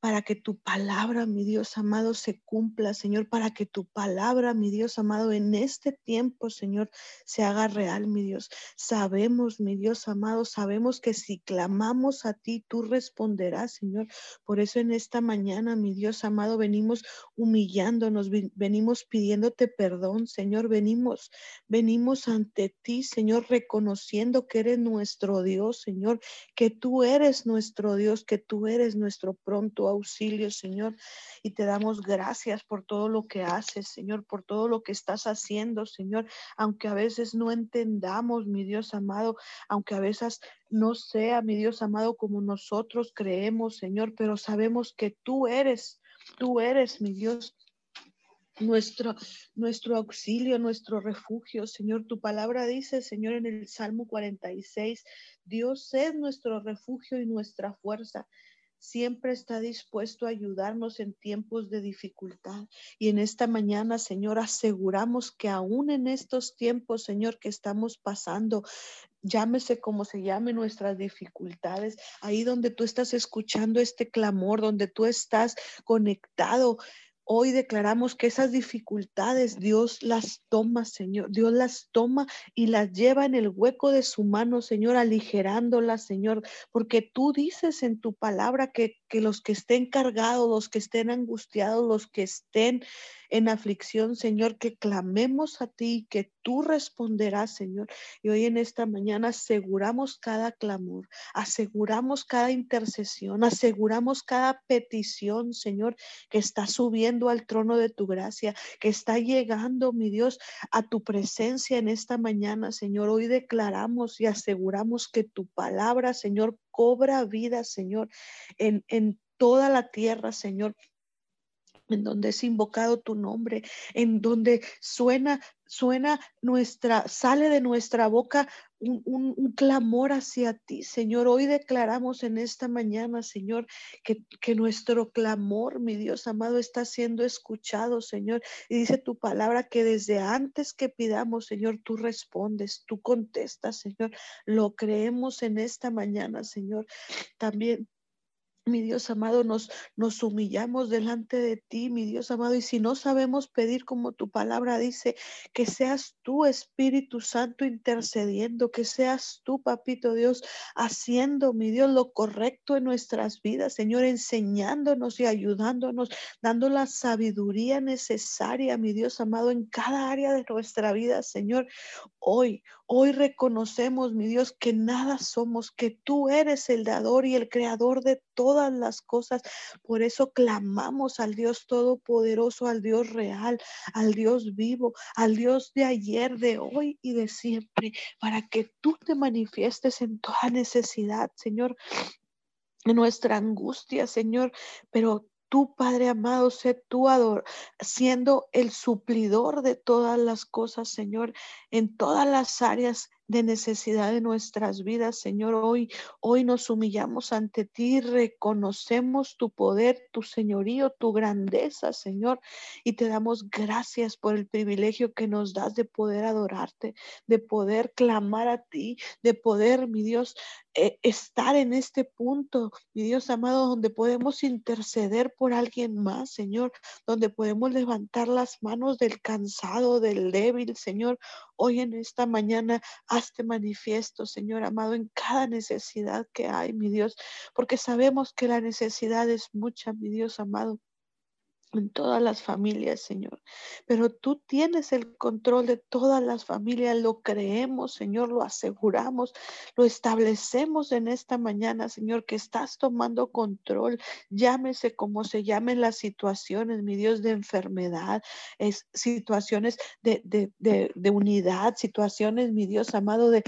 para que tu palabra, mi Dios amado, se cumpla, Señor, para que tu palabra, mi Dios amado, en este tiempo, Señor, se haga real, mi Dios. Sabemos, mi Dios amado, sabemos que si clamamos a ti, tú responderás, Señor. Por eso en esta mañana, mi Dios amado, venimos humillándonos, venimos pidiéndote perdón, Señor, venimos, venimos ante ti, Señor, reconociendo que eres nuestro Dios, Señor, que tú eres nuestro Dios, que tú eres nuestro pronto auxilio, Señor. Y te damos gracias por todo lo que haces, Señor, por todo lo que estás haciendo, Señor. Aunque a veces no entendamos, mi Dios amado, aunque a veces no sea, mi Dios amado, como nosotros creemos, Señor, pero sabemos que tú eres, tú eres, mi Dios nuestro, nuestro auxilio, nuestro refugio. Señor, tu palabra dice, Señor, en el Salmo 46, Dios es nuestro refugio y nuestra fuerza siempre está dispuesto a ayudarnos en tiempos de dificultad. Y en esta mañana, Señor, aseguramos que aún en estos tiempos, Señor, que estamos pasando, llámese como se llame nuestras dificultades, ahí donde tú estás escuchando este clamor, donde tú estás conectado Hoy declaramos que esas dificultades Dios las toma, Señor. Dios las toma y las lleva en el hueco de su mano, Señor, aligerándolas, Señor. Porque tú dices en tu palabra que, que los que estén cargados, los que estén angustiados, los que estén en aflicción, Señor, que clamemos a ti, que tú responderás, Señor. Y hoy en esta mañana aseguramos cada clamor, aseguramos cada intercesión, aseguramos cada petición, Señor, que está subiendo al trono de tu gracia, que está llegando, mi Dios, a tu presencia en esta mañana, Señor. Hoy declaramos y aseguramos que tu palabra, Señor, cobra vida, Señor, en, en toda la tierra, Señor en donde es invocado tu nombre, en donde suena, suena nuestra, sale de nuestra boca un, un, clamor hacia ti, Señor. Hoy declaramos en esta mañana, Señor, que, que nuestro clamor, mi Dios amado, está siendo escuchado, Señor. Y dice tu palabra que desde antes que pidamos, Señor, tú respondes, tú contestas, Señor. Lo creemos en esta mañana, Señor. También mi Dios amado, nos, nos humillamos delante de ti, mi Dios amado, y si no sabemos pedir como tu palabra dice, que seas tú, Espíritu Santo, intercediendo, que seas tú, Papito Dios, haciendo, mi Dios, lo correcto en nuestras vidas, Señor, enseñándonos y ayudándonos, dando la sabiduría necesaria, mi Dios amado, en cada área de nuestra vida, Señor. Hoy, hoy reconocemos, mi Dios, que nada somos, que tú eres el dador y el creador de todas las cosas. Por eso clamamos al Dios Todopoderoso, al Dios real, al Dios vivo, al Dios de ayer, de hoy y de siempre, para que tú te manifiestes en toda necesidad, Señor, en nuestra angustia, Señor, pero tú, Padre amado, sé tú ador, siendo el suplidor de todas las cosas, Señor, en todas las áreas de necesidad de nuestras vidas, Señor. Hoy, hoy nos humillamos ante ti, reconocemos tu poder, tu señorío, tu grandeza, Señor, y te damos gracias por el privilegio que nos das de poder adorarte, de poder clamar a ti, de poder, mi Dios, eh, estar en este punto, mi Dios amado, donde podemos interceder por alguien más, Señor, donde podemos levantar las manos del cansado, del débil, Señor. Hoy en esta mañana, hazte manifiesto, Señor amado, en cada necesidad que hay, mi Dios, porque sabemos que la necesidad es mucha, mi Dios amado en todas las familias, Señor. Pero tú tienes el control de todas las familias, lo creemos, Señor, lo aseguramos, lo establecemos en esta mañana, Señor, que estás tomando control, llámese como se llamen las situaciones, mi Dios, de enfermedad, es situaciones de, de, de, de unidad, situaciones, mi Dios amado, de,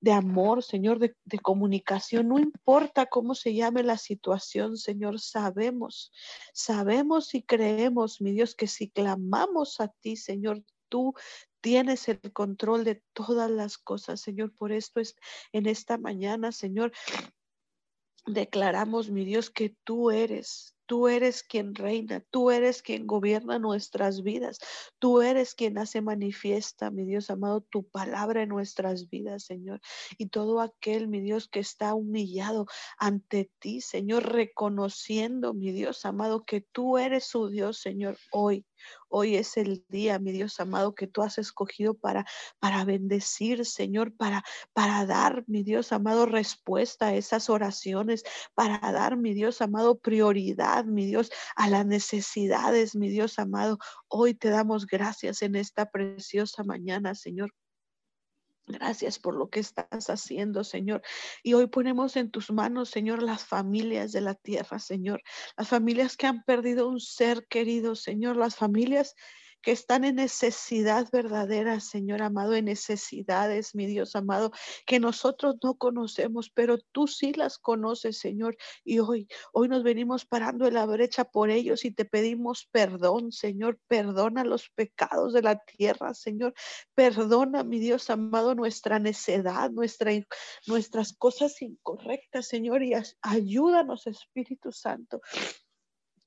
de amor, Señor, de, comunicación. No importa cómo se llame la situación, Señor, sabemos, sabemos y creemos, mi Dios, que si clamamos a ti, Señor, tú tienes el control de todas las cosas, Señor. Por esto es en esta mañana, Señor, declaramos, mi Dios, que tú eres, Tú eres quien reina, tú eres quien gobierna nuestras vidas, tú eres quien hace manifiesta, mi Dios amado, tu palabra en nuestras vidas, Señor. Y todo aquel, mi Dios, que está humillado ante ti, Señor, reconociendo, mi Dios amado, que tú eres su Dios, Señor, hoy. Hoy es el día, mi Dios amado, que tú has escogido para, para bendecir, Señor, para, para dar, mi Dios amado, respuesta a esas oraciones, para dar, mi Dios amado, prioridad, mi Dios, a las necesidades, mi Dios amado. Hoy te damos gracias en esta preciosa mañana, Señor. Gracias por lo que estás haciendo, Señor. Y hoy ponemos en tus manos, Señor, las familias de la tierra, Señor. Las familias que han perdido un ser querido, Señor. Las familias que están en necesidad verdadera, Señor amado, en necesidades, mi Dios amado, que nosotros no conocemos, pero tú sí las conoces, Señor. Y hoy, hoy nos venimos parando en la brecha por ellos y te pedimos perdón, Señor. Perdona los pecados de la tierra, Señor. Perdona, mi Dios amado, nuestra necedad, nuestra, nuestras cosas incorrectas, Señor, y ayúdanos, Espíritu Santo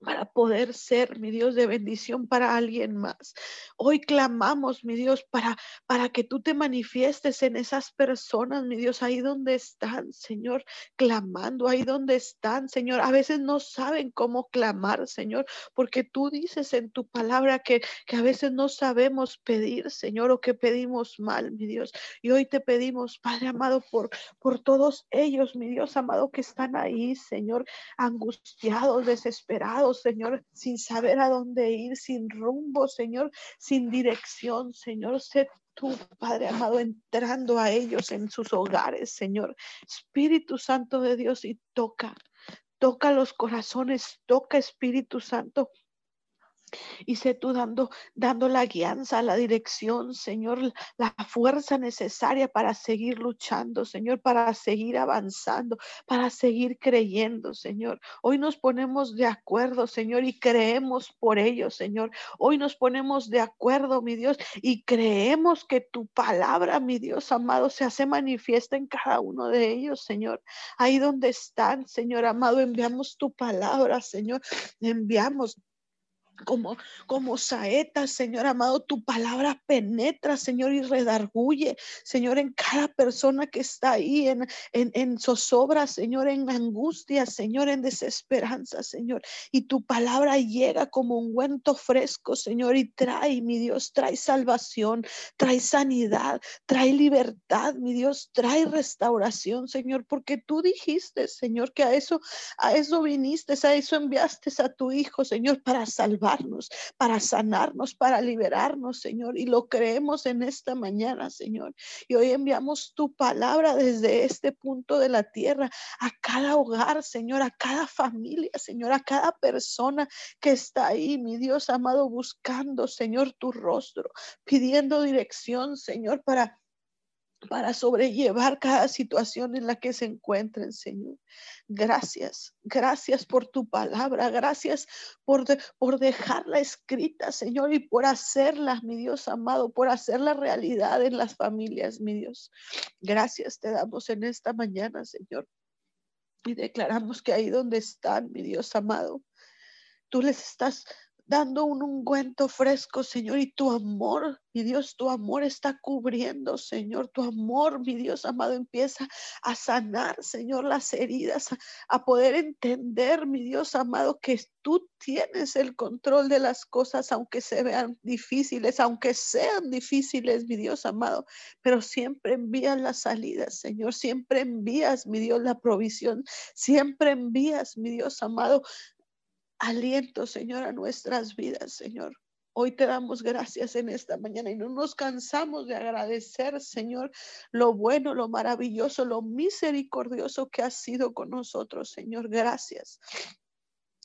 para poder ser, mi Dios, de bendición para alguien más. Hoy clamamos, mi Dios, para, para que tú te manifiestes en esas personas, mi Dios, ahí donde están, Señor, clamando, ahí donde están, Señor. A veces no saben cómo clamar, Señor, porque tú dices en tu palabra que, que a veces no sabemos pedir, Señor, o que pedimos mal, mi Dios. Y hoy te pedimos, Padre amado, por, por todos ellos, mi Dios amado, que están ahí, Señor, angustiados, desesperados Señor, sin saber a dónde ir, sin rumbo, Señor, sin dirección, Señor. Sé tú, Padre amado, entrando a ellos en sus hogares, Señor. Espíritu Santo de Dios, y toca, toca los corazones, toca Espíritu Santo y sé tú dando, dando la guianza, la dirección, Señor, la fuerza necesaria para seguir luchando, Señor, para seguir avanzando, para seguir creyendo, Señor. Hoy nos ponemos de acuerdo, Señor, y creemos por ello, Señor. Hoy nos ponemos de acuerdo, mi Dios, y creemos que tu palabra, mi Dios amado, se hace manifiesta en cada uno de ellos, Señor. Ahí donde están, Señor amado, enviamos tu palabra, Señor. Enviamos como, como saeta, Señor amado, tu palabra penetra, Señor, y redarguye, Señor, en cada persona que está ahí, en, en, en zozobra, Señor, en angustia, Señor, en desesperanza, Señor. Y tu palabra llega como un guento fresco, Señor, y trae, mi Dios, trae salvación, trae sanidad, trae libertad, mi Dios, trae restauración, Señor, porque tú dijiste, Señor, que a eso, a eso viniste, a eso enviaste a tu Hijo, Señor, para salvar para sanarnos, para liberarnos, Señor. Y lo creemos en esta mañana, Señor. Y hoy enviamos tu palabra desde este punto de la tierra a cada hogar, Señor, a cada familia, Señor, a cada persona que está ahí, mi Dios amado, buscando, Señor, tu rostro, pidiendo dirección, Señor, para para sobrellevar cada situación en la que se encuentren, Señor. Gracias, gracias por tu palabra, gracias por, por dejarla escrita, Señor, y por hacerla, mi Dios amado, por hacerla realidad en las familias, mi Dios. Gracias te damos en esta mañana, Señor. Y declaramos que ahí donde están, mi Dios amado, tú les estás dando un ungüento fresco, Señor, y tu amor, mi Dios, tu amor está cubriendo, Señor, tu amor, mi Dios amado, empieza a sanar, Señor, las heridas, a, poder entender, mi Dios amado, que tú tienes el control de las cosas, aunque se vean difíciles, aunque sean difíciles, mi Dios amado, pero siempre envías las salidas, Señor, siempre envías, mi Dios, la provisión, siempre envías, mi Dios amado, aliento, Señor, a nuestras vidas, Señor. Hoy te damos gracias en esta mañana y no nos cansamos de agradecer, Señor, lo bueno, lo maravilloso, lo misericordioso que has sido con nosotros, Señor. Gracias.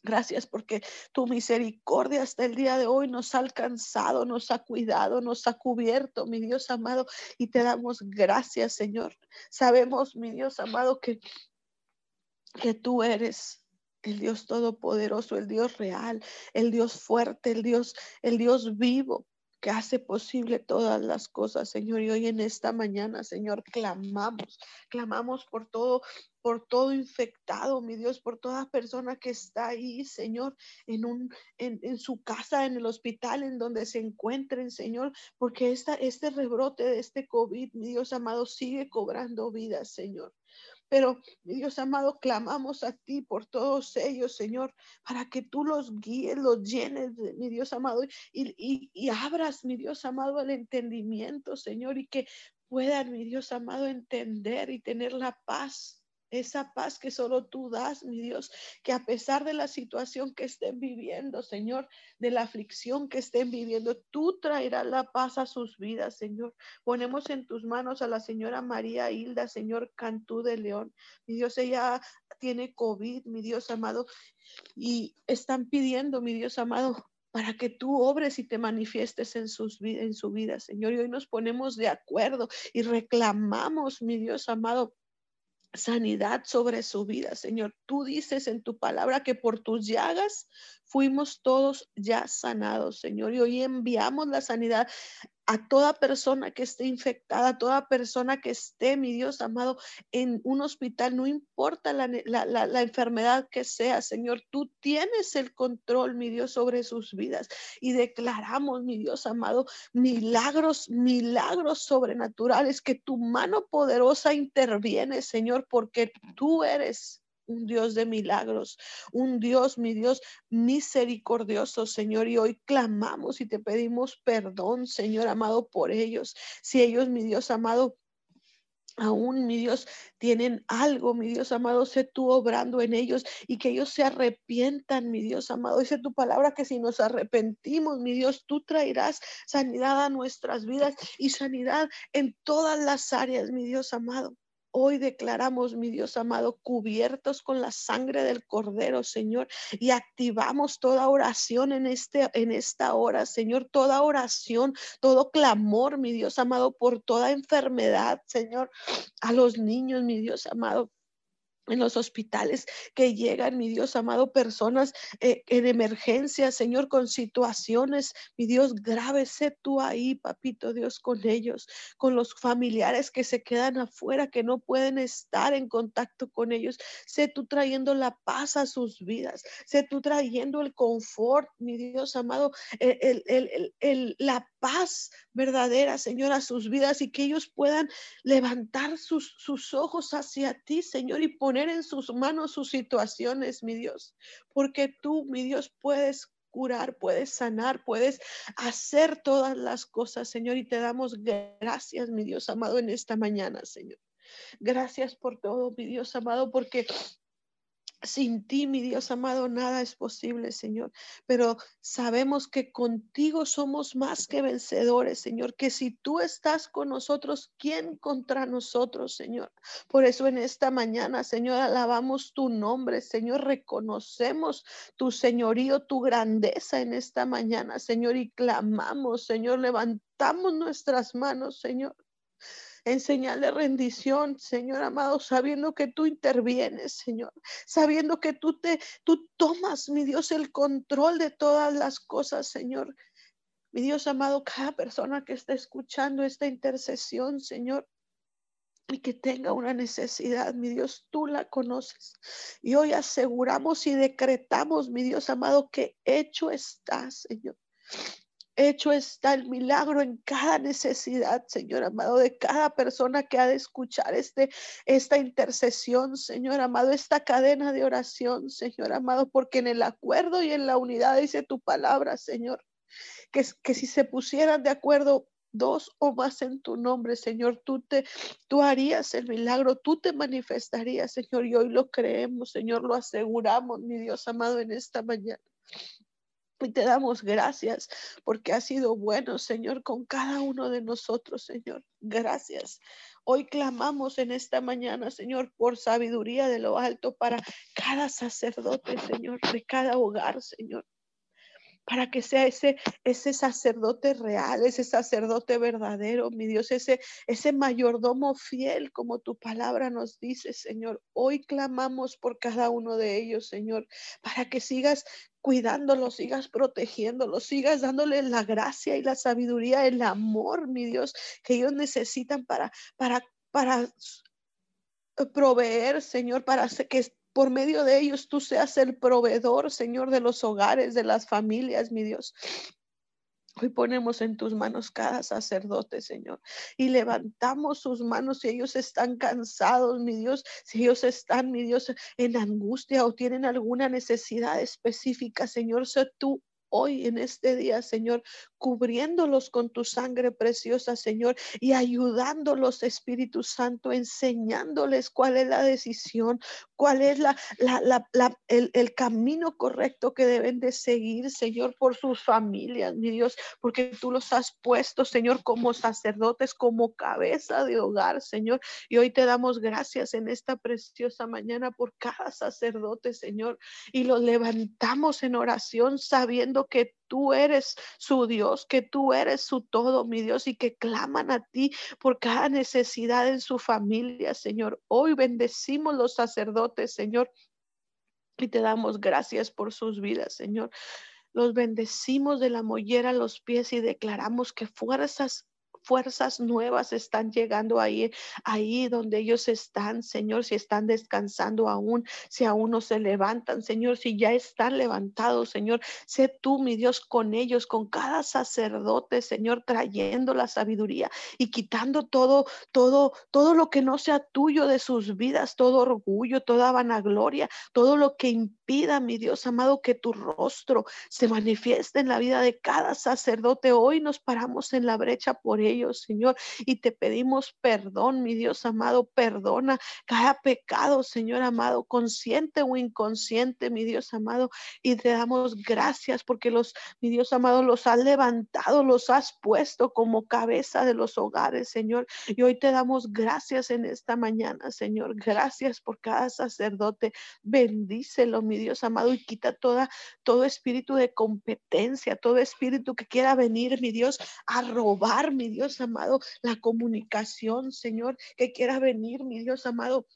Gracias porque tu misericordia hasta el día de hoy nos ha alcanzado, nos ha cuidado, nos ha cubierto, mi Dios amado, y te damos gracias, Señor. Sabemos, mi Dios amado, que, que tú eres el Dios todopoderoso, el Dios real, el Dios fuerte, el Dios, el Dios vivo que hace posible todas las cosas, Señor. Y hoy en esta mañana, Señor, clamamos, clamamos por todo, por todo infectado, mi Dios, por toda persona que está ahí, Señor, en un, en, en su casa, en el hospital, en donde se encuentren, Señor, porque esta, este rebrote de este COVID, mi Dios amado, sigue cobrando vidas, Señor. Pero, mi Dios amado, clamamos a ti por todos ellos, Señor, para que tú los guíes, los llenes, mi Dios amado, y, y abras, mi Dios amado, el entendimiento, Señor, y que puedan, mi Dios amado, entender y tener la paz esa paz que solo tú das, mi Dios, que a pesar de la situación que estén viviendo, Señor, de la aflicción que estén viviendo, tú traerás la paz a sus vidas, Señor. Ponemos en tus manos a la señora María Hilda, Señor Cantú de León. Mi Dios, ella tiene COVID, mi Dios amado, y están pidiendo, mi Dios amado, para que tú obres y te manifiestes en, sus, en su vida, Señor. Y hoy nos ponemos de acuerdo y reclamamos, mi Dios amado, sanidad sobre su vida, Señor. Tú dices en tu palabra que por tus llagas fuimos todos ya sanados, Señor. Y hoy enviamos la sanidad a toda persona que esté infectada, a toda persona que esté, mi Dios amado, en un hospital, no importa la, la, enfermedad que sea, Señor, tú tienes el control, mi Dios, sobre sus vidas. Y declaramos, mi Dios amado, milagros, milagros sobrenaturales, que tu mano poderosa interviene, Señor, porque tú eres un Dios de milagros, un Dios, mi Dios, misericordioso, Señor. Y hoy clamamos y te pedimos perdón, Señor amado, por ellos. Si ellos, mi Dios amado, aún, mi Dios, tienen algo, mi Dios amado, sé tú obrando en ellos y que ellos se arrepientan, mi Dios amado. Dice tu palabra que si nos arrepentimos, mi Dios, tú traerás sanidad a nuestras vidas y sanidad en todas las áreas, mi Dios amado. Hoy declaramos, mi Dios amado, cubiertos con la sangre del Cordero, Señor, y activamos toda oración en, este, en esta hora, Señor, toda oración, todo clamor, mi Dios amado, por toda enfermedad, Señor, a los niños, mi Dios amado en los hospitales que llegan, mi Dios amado, personas eh, en emergencia, Señor, con situaciones, mi Dios, grave, sé tú ahí, papito Dios, con ellos, con los familiares que se quedan afuera, que no pueden estar en contacto con ellos. Sé tú trayendo la paz a sus vidas, sé tú trayendo el confort, mi Dios amado, el, el, el, la paz verdadera, Señor, a sus vidas y que ellos puedan levantar sus, sus ojos hacia ti, Señor, y poner en sus manos sus situaciones, mi Dios, porque tú, mi Dios, puedes curar, puedes sanar, puedes hacer todas las cosas, Señor, y te damos gracias, mi Dios amado, en esta mañana, Señor. Gracias por todo, mi Dios amado, porque sin ti, mi Dios amado, nada es posible, Señor. Pero sabemos que contigo somos más que vencedores, Señor. Que si tú estás con nosotros, ¿quién contra nosotros, Señor? Por eso en esta mañana, Señor, alabamos tu nombre, Señor. Reconocemos tu señorío, tu grandeza en esta mañana, Señor. Y clamamos, Señor. Levantamos nuestras manos, Señor en señal de rendición, Señor amado, sabiendo que tú intervienes, Señor, sabiendo que tú te, tú tomas, mi Dios, el control de todas las cosas, Señor. Mi Dios amado, cada persona que está escuchando esta intercesión, Señor, y que tenga una necesidad, mi Dios, tú la conoces. Y hoy aseguramos y decretamos, mi Dios amado, que hecho está, Señor. Hecho está el milagro en cada necesidad, Señor amado, de cada persona que ha de escuchar este, esta intercesión, Señor amado, esta cadena de oración, Señor amado, porque en el acuerdo y en la unidad dice tu palabra, Señor, que, que si se pusieran de acuerdo dos o más en tu nombre, Señor, tú te, tú harías el milagro, tú te manifestarías, Señor, y hoy lo creemos, Señor, lo aseguramos, mi Dios amado, en esta mañana. Y te damos gracias porque has sido bueno, Señor, con cada uno de nosotros, Señor. Gracias. Hoy clamamos en esta mañana, Señor, por sabiduría de lo alto para cada sacerdote, Señor, de cada hogar, Señor para que sea ese, ese sacerdote real, ese sacerdote verdadero, mi Dios, ese, ese mayordomo fiel, como tu palabra nos dice, Señor. Hoy clamamos por cada uno de ellos, Señor, para que sigas cuidándolos, sigas protegiéndolos, sigas dándoles la gracia y la sabiduría, el amor, mi Dios, que ellos necesitan para, para, para proveer, Señor, para que por medio de ellos tú seas el proveedor, Señor, de los hogares, de las familias, mi Dios. Hoy ponemos en tus manos cada sacerdote, Señor, y levantamos sus manos si ellos están cansados, mi Dios, si ellos están, mi Dios, en angustia o tienen alguna necesidad específica, Señor, sé tú hoy en este día, Señor, cubriéndolos con tu sangre preciosa, Señor, y ayudándolos, Espíritu Santo, enseñándoles cuál es la decisión, cuál es el, el, camino correcto que deben de seguir, Señor, por sus familias, mi Dios, porque tú los has puesto, Señor, como sacerdotes, como cabeza de hogar, Señor, y hoy te damos gracias en esta preciosa mañana por cada sacerdote, Señor, y los levantamos en oración sabiendo que tú eres su Dios, que tú eres su todo, mi Dios, y que claman a ti por cada necesidad en su familia, Señor. Hoy bendecimos los sacerdotes, Señor, y te damos gracias por sus vidas, Señor. Los bendecimos de la mollera a los pies y declaramos que fuerzas fuerzas nuevas están llegando ahí, ahí donde ellos están, Señor, si están descansando aún, si aún no se levantan, Señor, si ya están levantados, Señor, sé tú, mi Dios, con ellos, con cada sacerdote, Señor, trayendo la sabiduría y quitando todo, todo, todo lo que no sea tuyo de sus vidas, todo orgullo, toda vanagloria, todo lo que impida, mi Dios amado, que tu rostro se manifieste en la vida de cada sacerdote. Hoy nos paramos en la brecha por ellos Señor, y te pedimos perdón, mi Dios amado, perdona cada pecado, Señor amado, consciente o inconsciente, mi Dios amado, y te damos gracias porque los, mi Dios amado, los has levantado, los has puesto como cabeza de los hogares, Señor, y hoy te damos gracias en esta mañana, Señor, gracias por cada sacerdote, bendícelo, mi Dios amado, y quita toda, todo espíritu de competencia, todo espíritu que quiera venir, mi Dios, a robar, mi Dios amado, la comunicación, Señor, que quiera venir, mi Dios amado,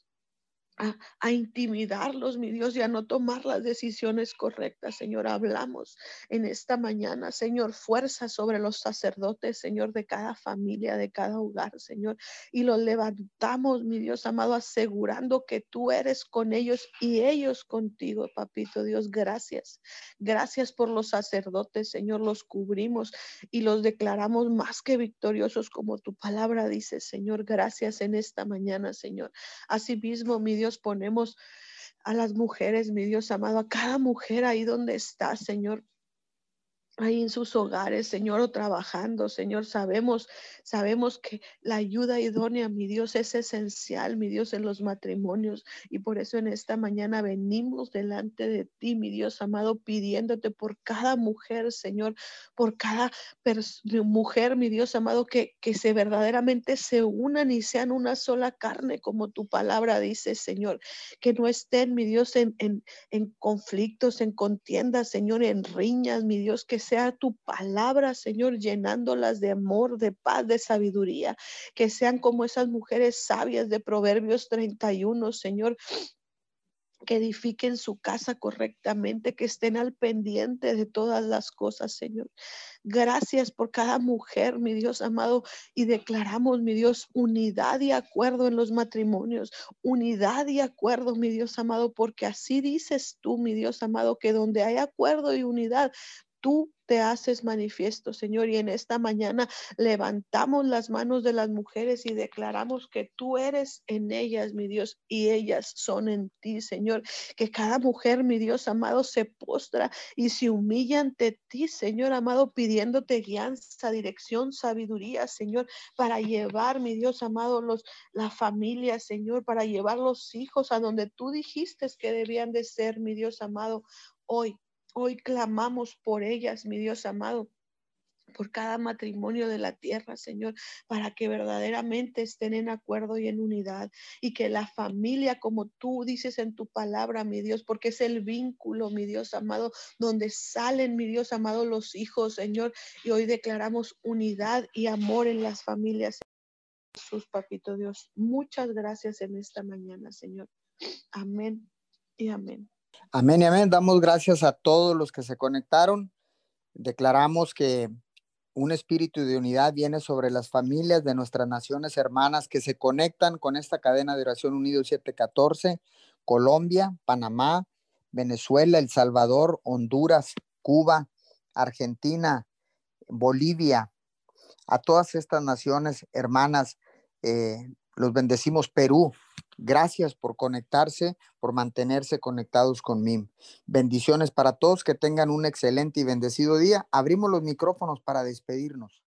a, intimidarlos, mi Dios, y a no tomar las decisiones correctas, Señor. Hablamos en esta mañana, Señor, fuerza sobre los sacerdotes, Señor, de cada familia, de cada hogar, Señor, y los levantamos, mi Dios amado, asegurando que tú eres con ellos y ellos contigo, papito Dios. Gracias. Gracias por los sacerdotes, Señor, los cubrimos y los declaramos más que victoriosos, como tu palabra dice, Señor. Gracias en esta mañana, Señor. Asimismo, mi Dios, Dios, ponemos a las mujeres, mi Dios amado, a cada mujer ahí donde está, Señor ahí en sus hogares, Señor, o trabajando, Señor, sabemos, sabemos que la ayuda idónea, mi Dios, es esencial, mi Dios, en los matrimonios. Y por eso en esta mañana venimos delante de ti, mi Dios amado, pidiéndote por cada mujer, Señor, por cada mujer, mi Dios amado, que, que se verdaderamente se unan y sean una sola carne, como tu palabra dice, Señor, que no estén, mi Dios, en, en, en conflictos, en contiendas, Señor, en riñas, mi Dios, que sea tu palabra, Señor, llenándolas de amor, de paz, de sabiduría, que sean como esas mujeres sabias de Proverbios 31, Señor, que edifiquen su casa correctamente, que estén al pendiente de todas las cosas, Señor. Gracias por cada mujer, mi Dios amado, y declaramos, mi Dios, unidad y acuerdo en los matrimonios, unidad y acuerdo, mi Dios amado, porque así dices tú, mi Dios amado, que donde hay acuerdo y unidad, tú te haces manifiesto, Señor. Y en esta mañana levantamos las manos de las mujeres y declaramos que tú eres en ellas, mi Dios, y ellas son en ti, Señor. Que cada mujer, mi Dios amado, se postra y se humilla ante ti, Señor amado, pidiéndote guianza, dirección, sabiduría, Señor, para llevar, mi Dios amado, los, la familia, Señor, para llevar los hijos a donde tú dijiste que debían de ser, mi Dios amado, hoy. Hoy clamamos por ellas, mi Dios amado por cada matrimonio de la tierra, Señor, para que verdaderamente estén en acuerdo y en unidad y que la familia, como tú dices en tu palabra, mi Dios, porque es el vínculo, mi Dios amado, donde salen, mi Dios amado, los hijos, Señor, y hoy declaramos unidad y amor en las familias. Jesús, papito Dios, muchas gracias en esta mañana, Señor. Amén y amén. Amén y amén. Damos gracias a todos los que se conectaron. Declaramos que un espíritu de unidad viene sobre las familias de nuestras naciones hermanas que se conectan con esta cadena de oración unido 714, Colombia, Panamá, Venezuela, El Salvador, Honduras, Cuba, Argentina, Bolivia, a todas estas naciones hermanas, eh, los bendecimos Perú, Gracias por conectarse, por mantenerse conectados con MIM. Bendiciones para todos, que tengan un excelente y bendecido día. Abrimos los micrófonos para despedirnos.